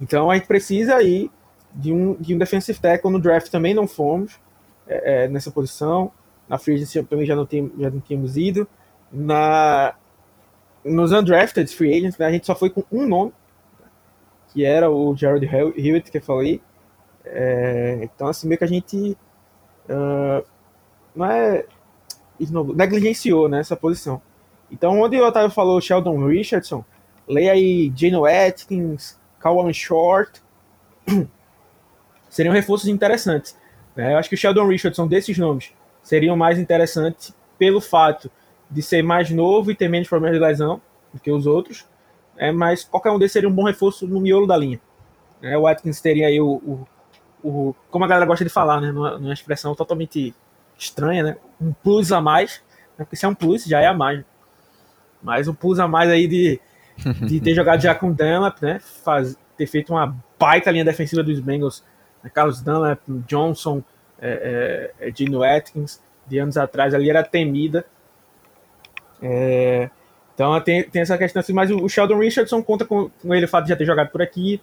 Então a gente precisa aí de um, de um defensive tackle no draft também não fomos é, é, nessa posição. Na free agency também já não, tem, já não tínhamos ido. Na, nos undrafted free agents, né, a gente só foi com um nome, que era o Gerald Hewitt, que eu falei. É, então, assim, meio que a gente uh, não é negligenciou né, essa posição. Então, onde o Otávio falou Sheldon Richardson, leia aí Geno Atkins, Kawan Short, *clears throat* seriam reforços interessantes. Né? Eu acho que o Sheldon Richardson, desses nomes, seriam mais interessantes pelo fato de ser mais novo e ter menos problemas de lesão do que os outros. É, mas qualquer um desses seria um bom reforço no miolo da linha. É, o Atkins teria aí o, o, o, Como a galera gosta de falar, né? Numa, numa expressão totalmente estranha, né? Um plus a mais. Né? Porque se é um plus, já é a mais. Mas um plus a mais aí de de ter *laughs* jogado já com Dunlap, né? Faz, ter feito uma baita linha defensiva dos Bengals. Né? Carlos Dunlap, Johnson, é, é, é, Gino Atkins, de anos atrás, ali era temida. É, então tem, tem essa questão assim, mas o, Sheldon Richardson conta com, com ele o fato de já ter jogado por aqui.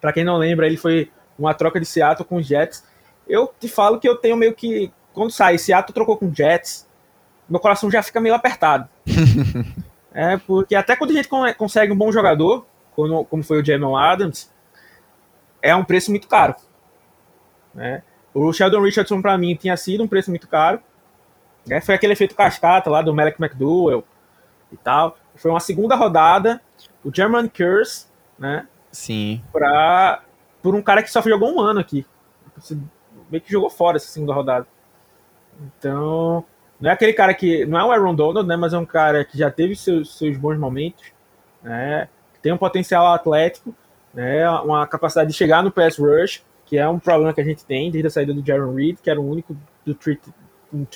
Para quem não lembra, ele foi uma troca de Seattle com os Jets. Eu te falo que eu tenho meio que. Quando sai, Seattle trocou com Jets, meu coração já fica meio apertado. *laughs* É, porque até quando a gente consegue um bom jogador, como, como foi o Jamal Adams, é um preço muito caro. Né? O Sheldon Richardson, para mim, tinha sido um preço muito caro. Né? Foi aquele efeito cascata lá do Malek McDowell e tal. Foi uma segunda rodada, o German Curse, né? Sim. Pra, por um cara que só jogou um ano aqui. Meio que jogou fora essa segunda rodada. Então, não é aquele cara que. Não é o Aaron Donald, né? Mas é um cara que já teve seus, seus bons momentos, né? Tem um potencial atlético, né? Uma capacidade de chegar no pass rush, que é um problema que a gente tem desde a saída do Jaron Reed, que era o único do three, um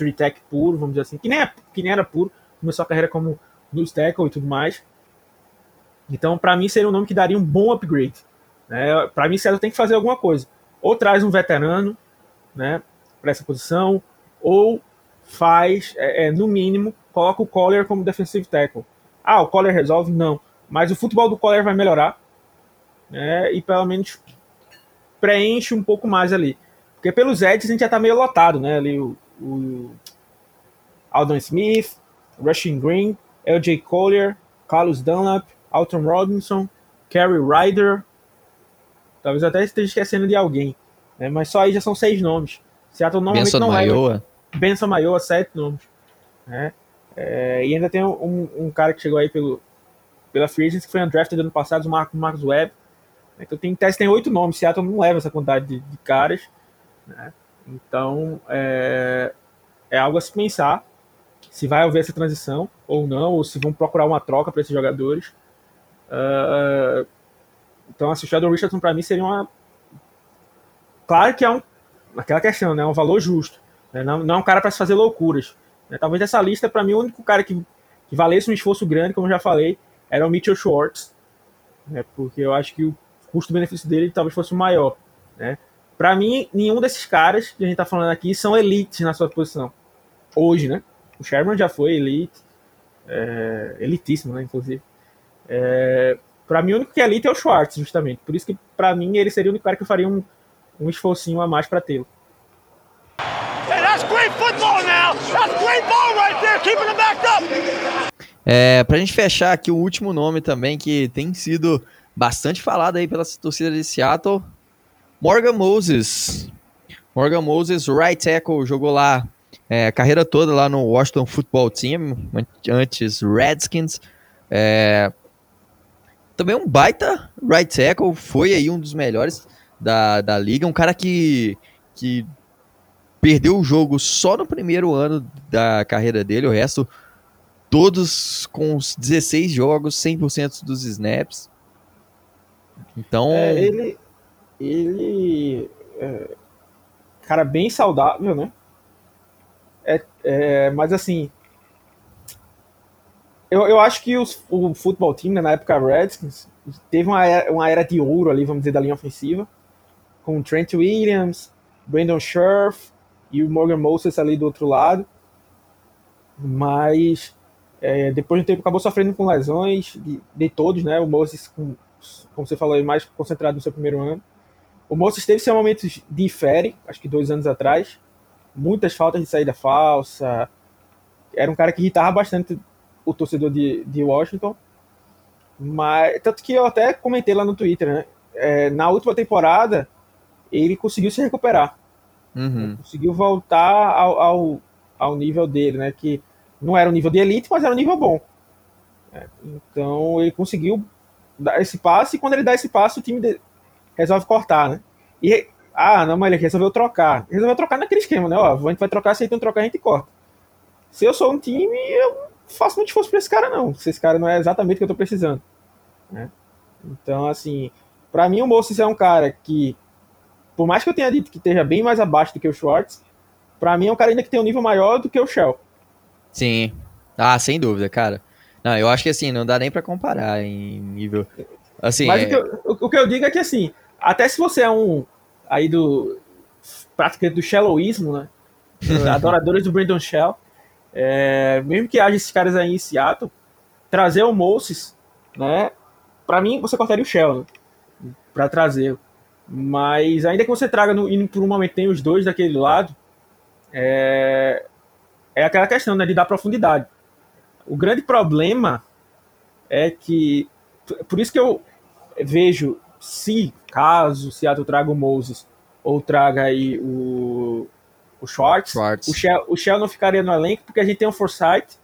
puro, vamos dizer assim, que nem, é, que nem era puro, começou a carreira como no tackle e tudo mais. Então, para mim, seria um nome que daria um bom upgrade. Né? Para mim, César tem que fazer alguma coisa. Ou traz um veterano né, para essa posição, ou faz, é, é, no mínimo, coloca o Collier como defensive tackle. Ah, o Collier resolve? Não. Mas o futebol do Collier vai melhorar. Né, e pelo menos preenche um pouco mais ali. Porque pelos Eds a gente já tá meio lotado, né? Ali o, o Aldon Smith, Rushing Green, LJ Collier, Carlos Dunlap, Alton Robinson, Kerry Ryder. Talvez até esteja esquecendo de alguém. Né? Mas só aí já são seis nomes. Seattle normalmente Benson não Maioa. leva. Benção Maior, sete nomes. Né? É, e ainda tem um, um, cara que chegou aí pelo, pela Free Agency, que foi undrafted ano passado, o Marcos, Marcos Webb. Então tem teste tem oito nomes, Seattle não leva essa quantidade de, de caras. Né? Então é, é algo a se pensar se vai haver essa transição ou não, ou se vão procurar uma troca para esses jogadores. Uh, então, assim, o Sheldon Richardson para mim seria uma. Claro que é um, aquela questão, né? É um valor justo. Né? Não, não é um cara para se fazer loucuras. Né? Talvez essa lista, para mim, o único cara que, que valesse um esforço grande, como eu já falei, era o Mitchell Schwartz. Né? Porque eu acho que o custo-benefício dele talvez fosse o maior. Né? Para mim, nenhum desses caras que a gente está falando aqui são elites na sua posição. Hoje, né? O Sherman já foi elite. É, elitíssimo, né? Inclusive. É, para mim, o único que é elite é o Schwartz, justamente. Por isso que, para mim, ele seria o único cara que eu faria um, um esforcinho a mais para tê-lo. É, pra gente fechar aqui o último nome também, que tem sido bastante falado aí pela torcida de Seattle, Morgan Moses. Morgan Moses, right tackle, jogou lá é, a carreira toda lá no Washington Football Team, antes Redskins, É... Também um baita right tackle, foi aí um dos melhores da, da liga, um cara que, que perdeu o jogo só no primeiro ano da carreira dele, o resto todos com os 16 jogos, 100% dos snaps. Então, É, ele. Ele. é, cara, bem saudável, né? É, é, mas assim. Eu, eu acho que os, o futebol team, né, na época Redskins, teve uma era, uma era de ouro ali, vamos dizer, da linha ofensiva. Com Trent Williams, Brandon Scherf e o Morgan Moses ali do outro lado. Mas é, depois de um tempo acabou sofrendo com lesões de, de todos, né? O Moses, com, como você falou, mais concentrado no seu primeiro ano. O Moses teve seus momentos de fere, acho que dois anos atrás. Muitas faltas de saída falsa. Era um cara que irritava bastante o torcedor de, de Washington. Mas, tanto que eu até comentei lá no Twitter, né? É, na última temporada, ele conseguiu se recuperar. uhum. Conseguiu voltar ao, ao, ao nível dele, né? Que não era um nível de elite, mas era um nível bom. É, então ele conseguiu dar esse passe, e quando ele dá esse passe, o time resolve cortar, né? E, ah, não, mas ele resolveu trocar. Resolveu trocar naquele esquema, né? Ó, a gente vai trocar, aceitando trocar, a gente corta. Se eu sou um time, eu não faço muito esforço pra esse cara, não. Se esse cara não é exatamente o que eu tô precisando. né? Então, assim, pra mim o Moses é um cara que, por mais que eu tenha dito que esteja bem mais abaixo do que o Schwartz, pra mim é um cara ainda que tem um nível maior do que o Shell. Sim. Ah, sem dúvida, cara. Não, eu acho que assim, não dá nem pra comparar em nível. Assim, Mas é- o, que eu, o- o que eu digo é que, assim, até se você é um aí do praticante do Shallowismo, né? *laughs* Adoradores do Brandon Shell, é, mesmo que haja esses caras aí em Seattle, trazer o Moses, né? Pra mim, você cortaria o Shell, né? Pra trazer. Mas ainda que você traga no, e por um momento tem os dois daquele lado, é, é aquela questão, né? De dar profundidade. O grande problema é que por isso que eu vejo se caso Seattle traga o Moses ou traga aí o, o Schwartz, Schwartz. O, Shell, o Shell não ficaria no elenco porque a gente tem o Forsyth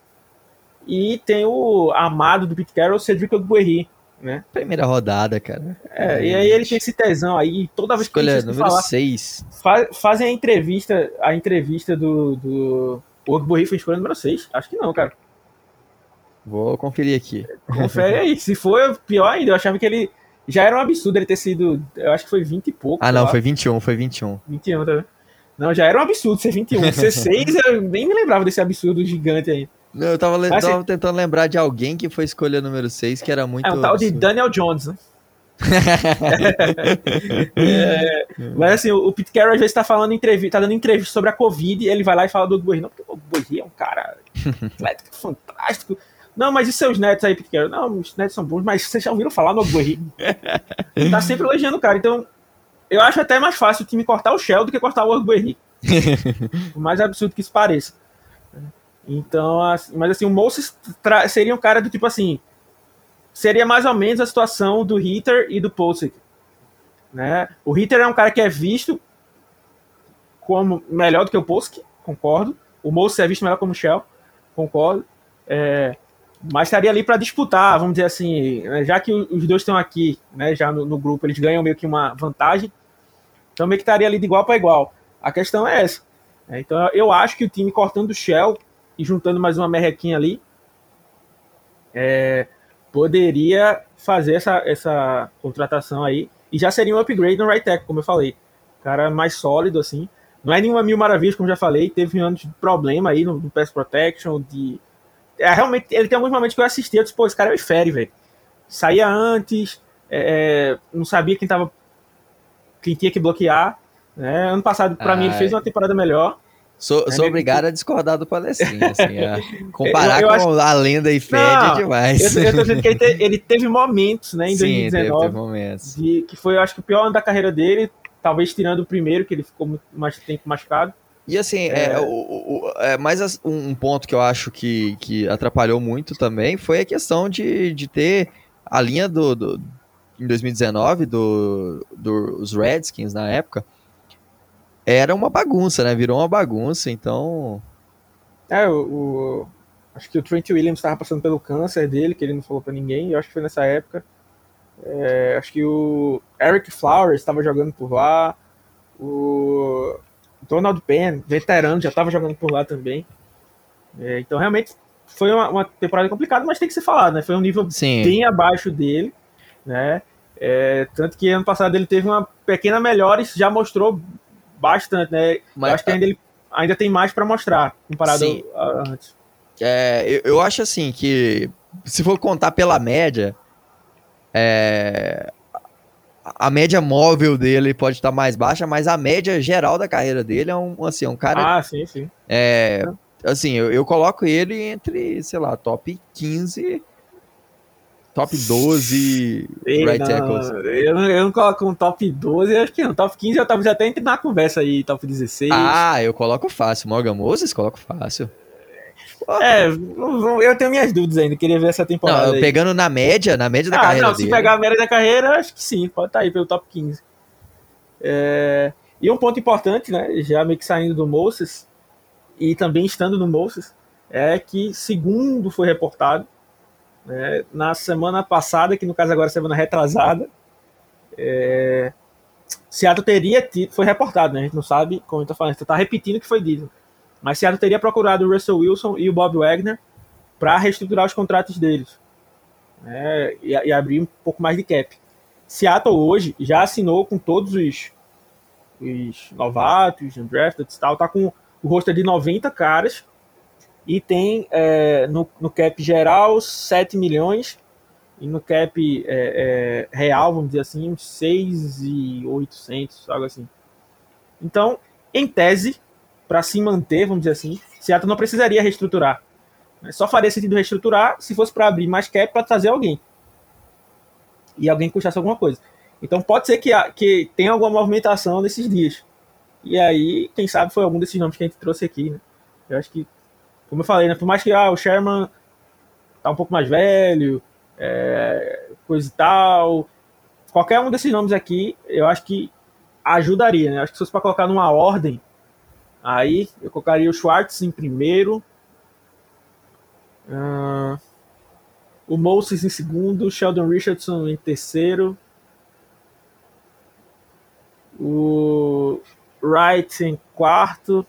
e tem o amado do Pete Carroll, Cedric Ogbuerri, né? primeira rodada, cara. É, e aí ele tem esse tesão aí, toda vez que Escolha ele número falar, 6. fa- fazem a entrevista, a entrevista do, do o Ogbuerri foi escolha número 6, acho que não, cara. Vou conferir aqui. Confere aí. Se for pior ainda, eu achava que ele. Já era um absurdo ele ter sido. Eu acho que foi 20 e pouco. Ah, não, lá, foi 21, foi 21. 21, tá vendo? Não, já era um absurdo ser 21. Ser 6, eu nem me lembrava desse absurdo gigante aí. Eu tava, le- Mas, tava tentando lembrar de alguém que foi escolha número 6, que era muito. É um tal de. Daniel Jones, né? *laughs* É, mas assim, o Pete Carroll às vezes tá falando entrevista, tá dando entrevista sobre a Covid e ele vai lá e fala do Ogbuerri. Não, porque o Ogbuerri é um cara atlético *laughs* fantástico. Não, mas e seus netos aí, Pete Carroll? Não, os netos são bons, mas vocês já ouviram falar no Ogbuerri? tá sempre elogiando o cara. Então, eu acho até mais fácil o time cortar o Shell do que cortar o Ogbuerri. *laughs* Por mais absurdo que isso pareça. Então, mas assim, o Moses seria um cara do tipo assim, seria mais ou menos a situação do Hitter e do Posek. Né? O Hitter é um cara que é visto como melhor do que o Posek, concordo. O Moses é visto melhor como o Shell, concordo. É, mas estaria ali para disputar, vamos dizer assim, né, já que os dois estão aqui, né, já no, no grupo, eles ganham meio que uma vantagem. Então meio que estaria ali de igual para igual. A questão é essa. né? Então eu acho que o time cortando o Shell e juntando mais uma merrequinha ali, é, poderia fazer essa, essa contratação aí e já seria um upgrade no right tackle, como eu falei. Cara mais sólido, assim. Não é nenhuma mil maravilhas, como eu já falei. Teve anos de problema aí no, no pass protection, de... É, realmente, ele tem alguns momentos que eu assisti, eu disse, pô, esse cara é fere, velho. Saía antes, é, não sabia quem tava... Quem tinha que bloquear. Né? Ano passado, pra mim, ele Ah, fez uma temporada melhor. Sou, É sou obrigado a discordar do Palestrinho, *laughs* assim. a comparar Eu- eu com a lenda e fede Não, é demais. Eu, eu tô dizendo que ele, te- *laughs* ele teve momentos, né, em Sim, teve, 2019, teve momentos. de- que foi, eu acho que o pior ano da carreira dele, talvez tirando o primeiro, que ele ficou muito mais tempo machucado. E assim, é, o, o- o- é, mais um um ponto que eu acho que, que atrapalhou muito também foi a questão de, de ter a linha do, do- em 2019 do, dos Redskins na época era uma bagunça, né? Virou uma bagunça, então É, o, o- Acho que o Trent Williams estava passando pelo câncer dele, que ele não falou para ninguém, eu acho que foi nessa época. É, acho que o Eric Flowers estava jogando por lá. O Donald Penn, veterano, já estava jogando por lá também. É, então, realmente, foi uma, uma, temporada complicada, mas tem que ser falado, né? Foi um nível Sim. bem abaixo dele, né? É, tanto que ano passado ele teve uma pequena melhora e já mostrou bastante, né? Mas, acho que ainda, ele, ainda tem mais para mostrar comparado sim. a antes. É, eu, eu, acho assim que se for contar pela média, é, a média móvel dele pode estar mais baixa, mas a média geral da carreira dele é um, assim, um cara. Ah, sim, sim. É, assim, eu, eu coloco ele entre, sei lá, top 15 top 12 Ei, right não, tackles. Eu, eu não coloco um top 12, acho que não. Top 15 eu talvez até entre na conversa aí, top 16. Ah, eu coloco fácil. Morgan Moses, coloco fácil. É, eu tenho minhas dúvidas ainda, queria ver essa temporada. Não, pegando na média, na média da ah, carreira. Não, se pegar a média da carreira, acho que sim, pode estar tá aí pelo top 15. É, e um ponto importante, né, já meio que saindo do Moses, e também estando no Moses, é que, segundo foi reportado, né, na semana passada, que no caso agora é semana retrasada, é, Seattle teria tido, foi reportado, né, a gente não sabe como está falando, está repetindo o que foi dito, mas Seattle teria procurado o Russell Wilson e o Bob Wagner para reestruturar os contratos deles né, e, e, abrir um pouco mais de cap. Seattle hoje já assinou com todos os, os novatos, undrafted e tal, tá com o roster de 90 caras e tem é, no, no, cap geral 7 milhões e no cap é, é, real, vamos dizer assim, uns 6 e 800, algo assim. Então, em tese, para se manter, vamos dizer assim, Seattle não precisaria reestruturar. Só faria sentido reestruturar se fosse para abrir mais cap para trazer alguém. E alguém custasse alguma coisa. Então pode ser que, que tenha alguma movimentação nesses dias. E aí, quem sabe foi algum desses nomes que a gente trouxe aqui, né? Eu acho que, como eu falei, né? Por mais que ah, o Sherman tá um pouco mais velho, é, coisa e tal, qualquer um desses nomes aqui, eu acho que ajudaria, né? Acho que se fosse para colocar numa ordem, aí eu colocaria o Schwartz em primeiro, uh, o Moses em segundo, Sheldon Richardson em terceiro, o Wright em quarto.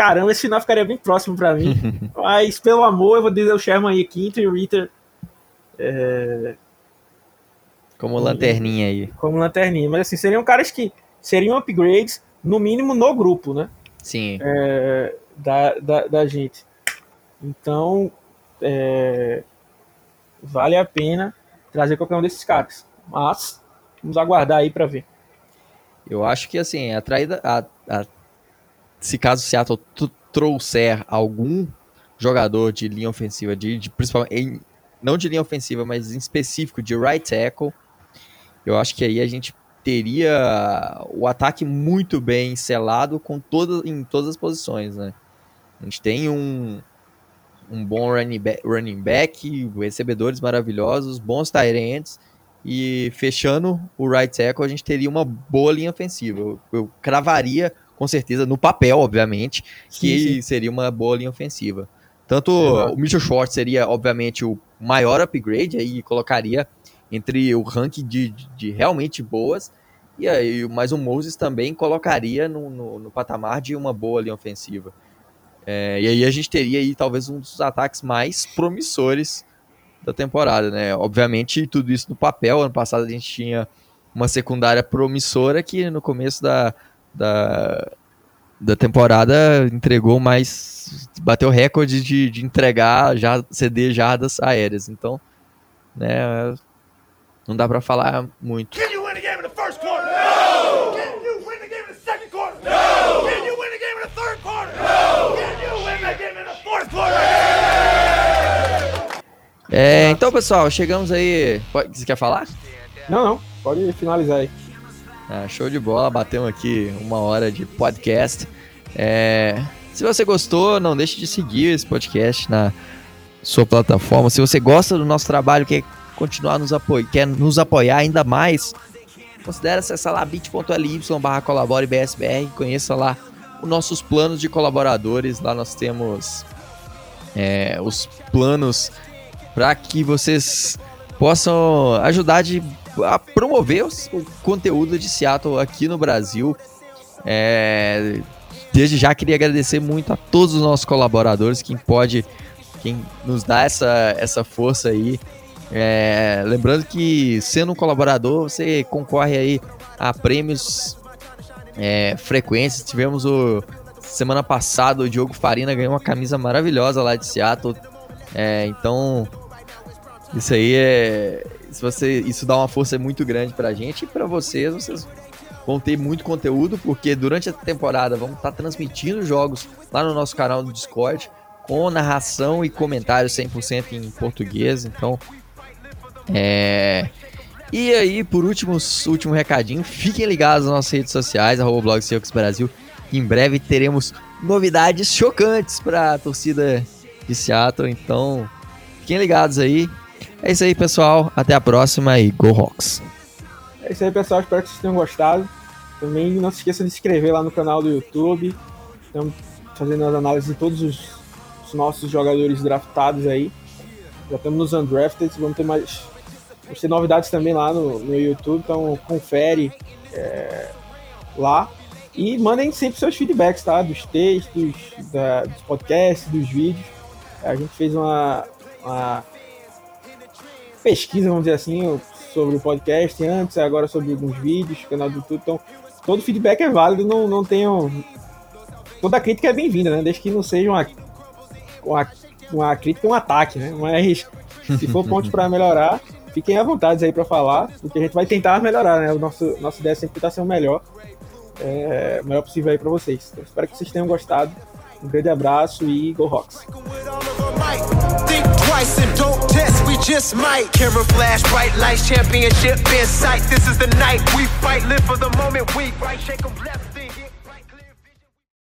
Caramba, esse final ficaria bem próximo para mim. *laughs* Mas, pelo amor, eu vou dizer o Sherman aí quinto e o Ritter. É... Como lanterninha aí. Como lanterninha. Mas, assim, seriam caras que seriam upgrades, no mínimo, no grupo, né? Sim. É... Da, da, da, gente. Então, é... vale a pena trazer qualquer um desses caras. Mas Vamos aguardar aí para ver. Eu acho que assim, a traída. A, a, se caso o Seattle trouxer algum jogador de linha ofensiva, de, de principalmente. Em, não de linha ofensiva, mas em específico de right tackle, eu acho que aí a gente teria o ataque muito bem selado com todas, em todas as posições, né? A gente tem um, um bom running back, running back recebedores maravilhosos, bons tight ends, e fechando o right tackle, a gente teria uma boa linha ofensiva. Eu, eu cravaria, com certeza, no papel, obviamente, que sim, sim. seria uma boa linha ofensiva. Tanto é, o Mitchell Schwartz seria, obviamente, o maior upgrade, aí colocaria entre o ranking de, de, de realmente boas, e aí, mas o Moses também colocaria no, no, no patamar de uma boa linha ofensiva. É, e aí a gente teria aí talvez um dos ataques mais promissores da temporada, né? Obviamente, tudo isso no papel. Ano passado a gente tinha uma secundária promissora que no começo da, da, da temporada entregou mais. bateu recorde de, de entregar já, CD jardas aéreas. Então, né? Não dá para falar muito. Can you win a game in the first quarter? No! Can you win a game in the second quarter? No! Can you win a game in the third quarter? No! Can you win a game in the fourth quarter? É, então, pessoal, chegamos aí. Você quer falar? Não, não. Pode finalizar aí. Ah, show de bola. Batemos aqui uma hora de podcast. É, se você gostou, não deixe de seguir esse podcast na sua plataforma. Se você gosta do nosso trabalho, quer continuar nos apoiar, quer nos apoiar ainda mais, considere acessar lá bit.ly barra colabore BSBR, conheça lá os nossos planos de colaboradores. Lá nós temos é, os planos para que vocês possam ajudar de, a promover o conteúdo de Seattle aqui no Brasil. É, desde já queria agradecer muito a todos os nossos colaboradores, quem pode, quem nos dá essa, essa força aí. É, lembrando que sendo um colaborador, você concorre aí a prêmios é, frequentes. Tivemos o semana passada o Diogo Farina ganhou uma camisa maravilhosa lá de Seattle. É, então isso aí é, se você, isso dá uma força muito grande pra gente e para vocês, vocês vão ter muito conteúdo porque durante a temporada vamos estar tá transmitindo jogos lá no nosso canal do Discord com narração e comentários 100% em português. Então, é, e aí, por último, último recadinho, fiquem ligados nas nossas redes sociais, arroba Brasil. Em breve teremos novidades chocantes para a torcida de Seattle, então fiquem ligados aí. É isso aí, pessoal. Até a próxima e Go Rocks! É isso aí, pessoal. Espero que vocês tenham gostado. Também não se esqueça de se inscrever lá no canal do YouTube. Estamos fazendo as análises de todos os, os nossos jogadores draftados aí. Já estamos nos undrafted, vamos ter mais Vamos ter novidades também lá no, no YouTube, então confere é, lá. E mandem sempre seus feedbacks, tá? Dos textos, da, dos podcasts, dos vídeos. A gente fez uma, uma pesquisa, vamos dizer assim, sobre o podcast antes, agora sobre alguns vídeos, canal do YouTube. Então, todo feedback é válido, não, não tenho. Toda crítica é bem-vinda, né? Desde que não seja uma, uma, uma crítica um ataque, né? Mas se for ponto para melhorar, fiquem à vontade aí para falar, porque a gente vai tentar melhorar, né? O nosso, nossa ideia sempre está sendo melhor, é, o melhor possível aí para vocês. Então, espero que vocês tenham gostado. Um grande abraço e Go Rocks! Twice and don't test, we just might. Camera flash, bright lights, championship in sight. This is the night we fight, live for the moment we right. Shake them left.